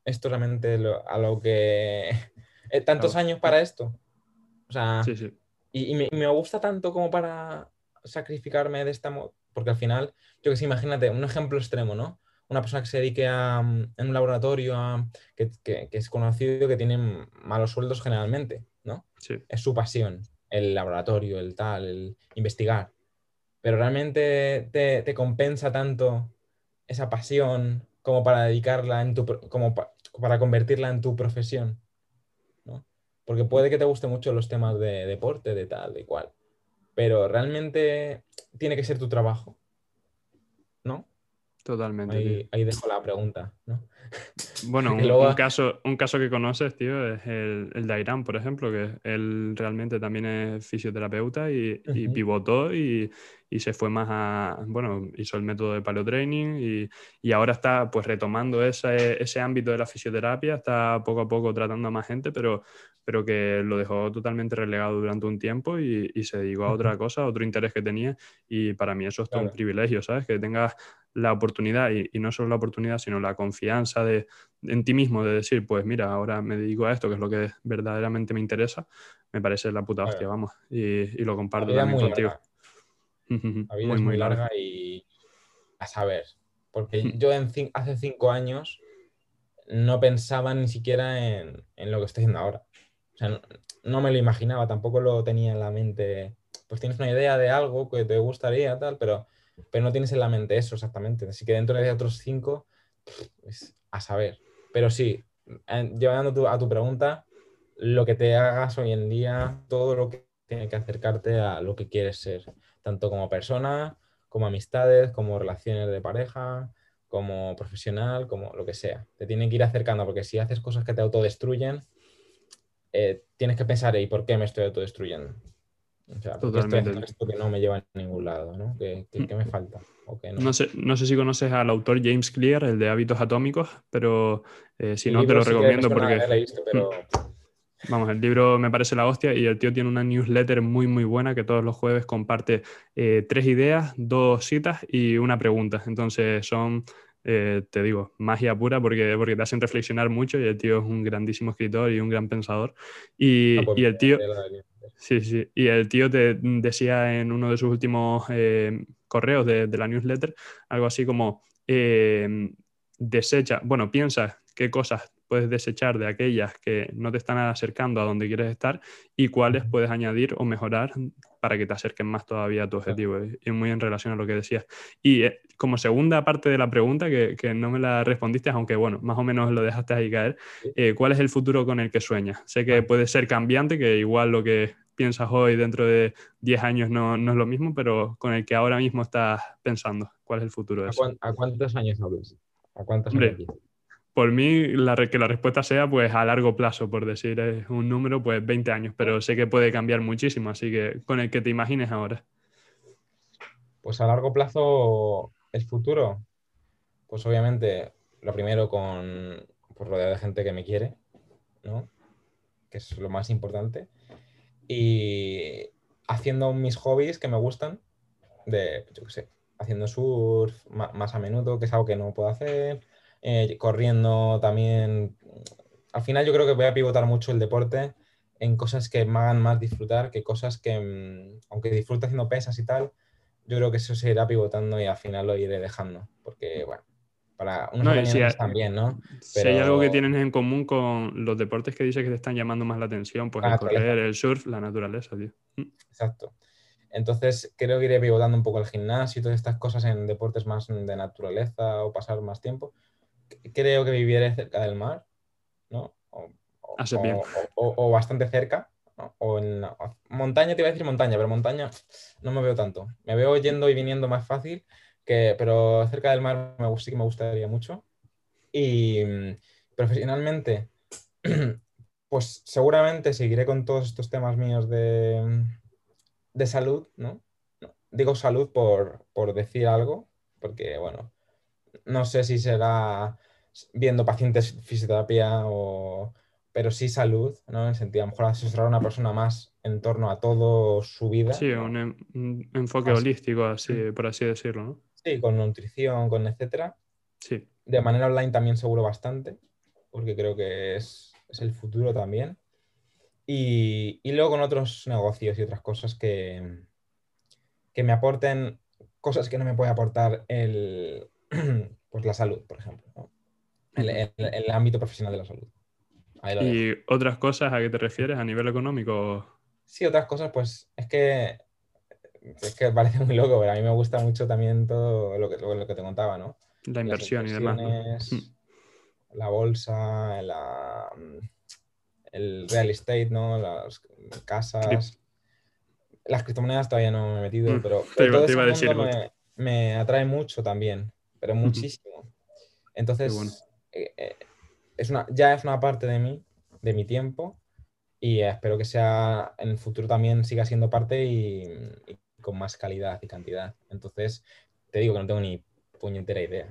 Esto realmente a lo que... Eh, tantos años para esto. O sea, Y, me, me, gusta tanto como para sacrificarme de esta modo, porque al final, yo que sé, imagínate, un ejemplo extremo, ¿no? Una persona que se dedique a, mm, en un laboratorio, que, es conocido que tiene malos sueldos generalmente, ¿no? Es su pasión, el laboratorio, el tal, el investigar. Pero realmente te, compensa tanto esa pasión como para dedicarla en tu, como para convertirla en tu profesión, ¿no? Porque puede que te guste mucho los temas de deporte, de tal, de cual, pero realmente tiene que ser tu trabajo ¿no? Totalmente. Ahí, dejo la pregunta, ¿no? Bueno, un, caso, un caso que conoces, tío, es el, el de Irán, por ejemplo, que él realmente también es fisioterapeuta y, y pivotó y, y se fue más a, bueno, hizo el método de paleotraining y, y ahora está pues retomando ese, ese, ámbito de la fisioterapia, está poco a poco tratando a más gente, pero, pero que lo dejó totalmente relegado durante un tiempo y, y se dedicó a otra cosa, a otro interés que tenía y para mí eso es todo un privilegio, ¿sabes? Que tengas la oportunidad y, y, no solo la oportunidad, sino la confianza de, en ti mismo de decir, pues mira, ahora me dedico a esto, que es lo que verdaderamente me interesa, me parece la puta hostia, vamos, y, y, lo comparto también contigo. La vida es muy larga y a saber. Porque yo en hace cinco años no pensaba ni siquiera en, lo que estoy haciendo ahora. O sea, no, me lo imaginaba, tampoco lo tenía en la mente. Pues tienes una idea de algo que te gustaría, tal, pero, pero no tienes en la mente eso exactamente. Así que dentro de otros cinco, pues, a saber. Pero sí, llevando a tu pregunta, lo que te hagas hoy en día, todo lo que tiene que acercarte a lo que quieres ser tanto como persona, como amistades, como relaciones de pareja, como profesional, como lo que sea. Te tienen que ir acercando porque si haces cosas que te autodestruyen, eh, tienes que pensar, ¿y por qué me estoy autodestruyendo? O sea, Totalmente. esto que no me lleva a ningún lado? ¿no? ¿Qué, me falta? no? sé, no sé si conoces al autor James Clear, el de Hábitos Atómicos, pero eh, si no, te lo recomiendo porque... pero... Vamos, el libro me parece la hostia y el tío tiene una newsletter muy, muy buena que todos los jueves comparte eh, tres ideas, dos citas y una pregunta. Entonces son, eh, te digo, magia pura porque, porque te hacen reflexionar mucho y el tío es un grandísimo escritor y un gran pensador. Y, ah, pues y el tío... Sí, sí. Y el tío te decía en uno de sus últimos eh, correos de, de, la newsletter algo así como desecha, bueno, piensa qué cosas puedes desechar de aquellas que no te están acercando a donde quieres estar y cuáles puedes añadir o mejorar para que te acerquen más todavía a tu objetivo. Y muy en relación a lo que decías. Y eh, como segunda parte de la pregunta, que, no me la respondiste, aunque bueno, más o menos lo dejaste ahí caer, eh, ¿cuál es el futuro con el que sueñas? Sé que puede ser cambiante, que igual lo que piensas hoy dentro de 10 años no, es lo mismo, pero con el que ahora mismo estás pensando, ¿cuál es el futuro de ¿A, eso? ¿A cuántos años hablas? ¿A cuántos años? Por mí, la, que la respuesta sea pues a largo plazo, por decir un número, pues 20 años, pero sé que puede cambiar muchísimo, así que con el que te imagines ahora. Pues a largo plazo, el futuro, pues obviamente lo primero con pues, rodear de gente que me quiere, ¿no? Que es lo más importante. Y haciendo mis hobbies que me gustan, de, yo qué sé, haciendo surf más a menudo, que es algo que no puedo hacer, eh, corriendo también. Al final yo creo que voy a pivotar mucho el deporte en cosas que me hagan más disfrutar que cosas que, mm, aunque disfrute haciendo pesas y tal, yo creo que eso se irá pivotando y al final lo iré dejando. Porque, bueno, para unos no, también, ¿no? Si hay algo que tienen en común con los deportes que dices que te están llamando más la atención, pues el correr, el surf, la naturaleza, tío. Mm. Exacto. Entonces creo que iré pivotando un poco el gimnasio y todas estas cosas en deportes más de naturaleza o pasar más tiempo creo que viviré cerca del mar, ¿no? O, o, bastante cerca, o en montaña, te iba a decir montaña, pero montaña no me veo tanto. Me veo yendo y viniendo más fácil, que, pero cerca del mar me, sí que me gustaría mucho. Y mm, profesionalmente, pues seguramente seguiré con todos estos temas míos de, de salud, ¿no? Digo salud por, por decir algo, porque bueno, no sé si será viendo pacientes fisioterapia o pero sí salud, ¿no? En el sentido, a lo mejor asesorar a una persona más en torno a todo su vida. Sí, un, enfoque holístico, así, por así decirlo, ¿no? Sí, con nutrición, con etcétera. Sí. De manera online también seguro bastante, porque creo que es, el futuro también. Y, y, luego con otros negocios y otras cosas que, que me aporten cosas que no me puede aportar el, pues la salud, por ejemplo, el, ámbito profesional de la salud. ¿Y otras cosas a qué te refieres a nivel económico? Sí, otras cosas, pues es que es que parece muy loco, pero a mí me gusta mucho también todo lo que, lo que te contaba, ¿no? La inversión y demás. Mm. La bolsa, el real estate, ¿no? Las casas. Las criptomonedas todavía no me he metido, mm. pero, todo ese mundo me atrae mucho también, pero muchísimo. Entonces, eh, eh, es una, ya es una parte de mí, de mi tiempo, y espero que sea en el futuro también siga siendo parte y, con más calidad y cantidad. Entonces, te digo que no tengo ni puñetera idea.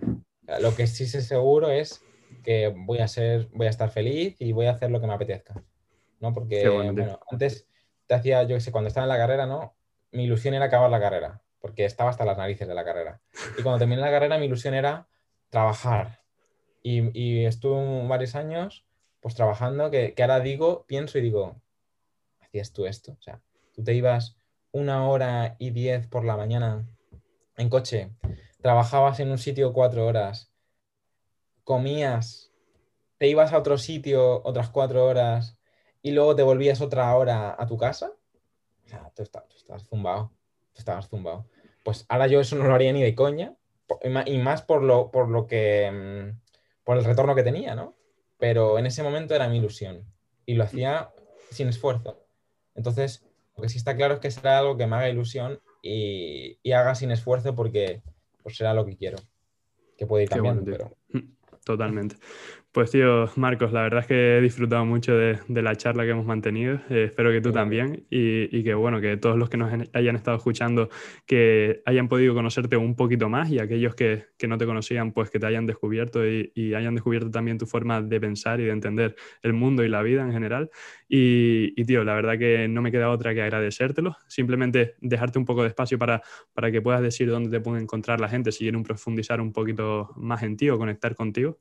Lo que sí sé seguro es que voy a ser, voy a estar feliz y voy a hacer lo que me apetezca. ¿no? Porque, bueno, antes te hacía, yo qué sé, cuando estaba en la carrera, ¿no? Mi ilusión era acabar la carrera, porque estaba hasta las narices de la carrera. Y cuando terminé la carrera, mi ilusión era trabajar. Y, estuve varios años, pues trabajando, que, ahora digo, pienso y digo, hacías tú esto. O sea, tú te ibas una hora y diez por la mañana en coche, trabajabas en un sitio cuatro horas, comías, te ibas a otro sitio otras cuatro horas y luego te volvías otra hora a tu casa. O sea, tú, estabas zumbado, estabas zumbado. Pues ahora yo eso no lo haría ni de coña, y más por lo, por lo que, mm, por el retorno que tenía, ¿no? Pero en ese momento era mi ilusión y lo hacía sin esfuerzo. Entonces, lo que sí está claro es que será algo que me haga ilusión y, haga sin esfuerzo porque pues será lo que quiero. Que puede ir cambiando, pero... Totalmente. Pues tío, Marcos, la verdad es que he disfrutado mucho de, la charla que hemos mantenido, eh, espero que tú también y, que bueno, que todos los que nos hayan estado escuchando que hayan podido conocerte un poquito más y aquellos que, no te conocían pues que te hayan descubierto y, hayan descubierto también tu forma de pensar y de entender el mundo y la vida en general. Y, tío, la verdad que no me queda otra que agradecértelo, simplemente dejarte un poco de espacio para, para que puedas decir dónde te puede encontrar la gente si quieren profundizar un poquito más en ti o conectar contigo.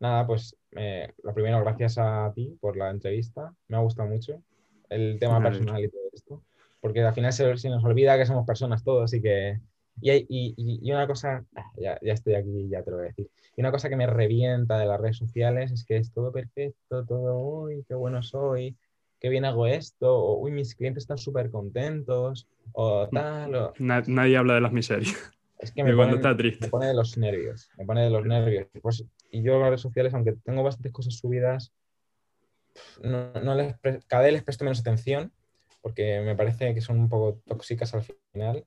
Nada, pues eh, lo primero, gracias a ti por la entrevista. Me ha gustado mucho el tema personal y todo esto. Porque al final se, nos olvida que somos personas todos y que... Y, y, y una cosa, ah, ya, ya, estoy aquí, ya te lo voy a decir. Y una cosa que me revienta de las redes sociales es que es todo perfecto, todo, uy, qué bueno soy, qué bien hago esto, o uy, mis clientes están súper contentos, o tal. Nadie habla de las miserias. Es que me, pone, está triste. me pone de los nervios, me pone de los nervios. Pues, y yo en las redes sociales, aunque tengo bastantes cosas subidas, no, no les cada vez les presto menos atención porque me parece que son un poco tóxicas al final.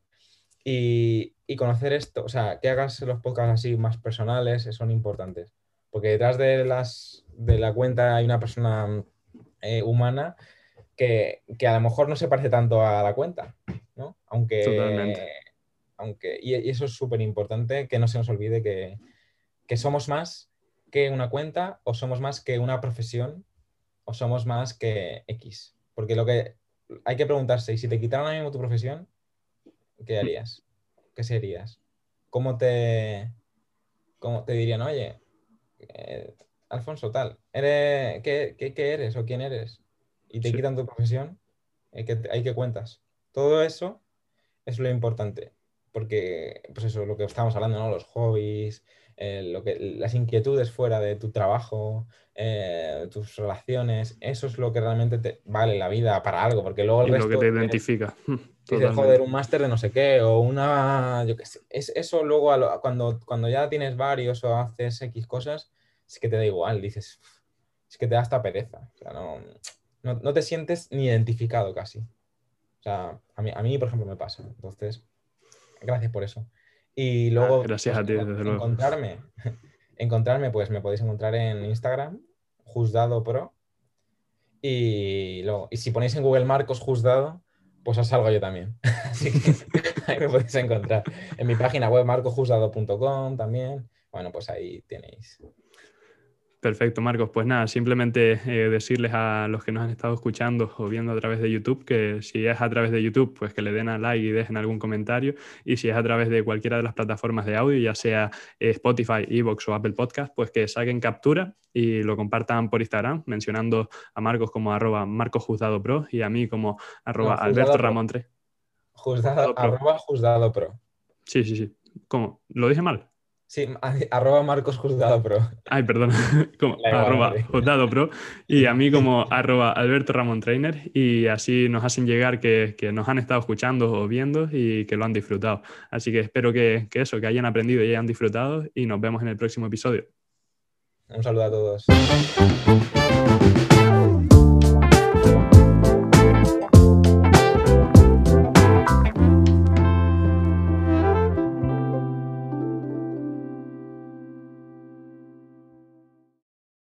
Y, y, conocer esto, o sea, que hagas los podcasts así más personales son importantes. Porque detrás de, las, de la cuenta hay una persona eh, humana que, que, a lo mejor no se parece tanto a la cuenta, ¿no? Aunque, Totalmente aunque, y, eso es súper importante, que no se nos olvide que, somos más que una cuenta o somos más que una profesión o somos más que X. Porque lo que hay que preguntarse, y si te quitaran ahora mismo tu profesión, ¿qué harías? ¿Qué serías? ¿Cómo te, cómo te dirían, oye, eh, Alfonso, tal, ¿eres, qué, eres o quién eres? Y te quitan tu profesión, hay que, hay que cuentas. Todo eso es lo importante porque, pues eso, lo que estamos hablando, ¿no? Los hobbies, eh, lo que, las inquietudes fuera de tu trabajo, eh, tus relaciones, eso es lo que realmente te vale la vida para algo, porque luego el resto... lo que te identifica. Dices, joder, un máster de no sé qué, o una, yo qué sé, es, eso luego cuando, cuando ya tienes varios o haces X cosas, es que te da igual, dices, es que te da hasta pereza, o sea, no, no, no te sientes ni identificado casi. O sea, a mí, a mí, por ejemplo, me pasa. Entonces, gracias por eso. Y ah, luego, gracias a ti, pues, desde encontrarme, encontrarme, pues me podéis encontrar en Instagram, Juzgado Pro. Y, luego, y si ponéis en Google Marcos Juzgado, pues os salgo yo también. Así que ahí me podéis encontrar. En mi página web marcojuzgado.com también. Bueno, pues ahí tenéis Perfecto, Marcos. Pues nada, simplemente eh, decirles a los que nos han estado escuchando o viendo a través de YouTube que si es a través de YouTube, pues que le den a like y dejen algún comentario. Y si es a través de cualquiera de las plataformas de audio, ya sea eh, Spotify, Evox o Apple Podcast, pues que saquen captura y lo compartan por Instagram, mencionando a Marcos como arroba Marcos Juzgado Pro y a mí como arroba Alberto Ramón 3. Juzgado, arroba Juzgado Pro. Sí, sí, sí. ¿Cómo? ¿Lo dije mal? Sí, arroba Marcos Juzgado Pro. Ay, perdón, como arroba Juzgado Pro y a mí como arroba Alberto Ramón Trainer y así nos hacen llegar que, nos han estado escuchando o viendo y que lo han disfrutado. Así que espero que, que eso, que hayan aprendido y hayan disfrutado y nos vemos en el próximo episodio. Un saludo a todos.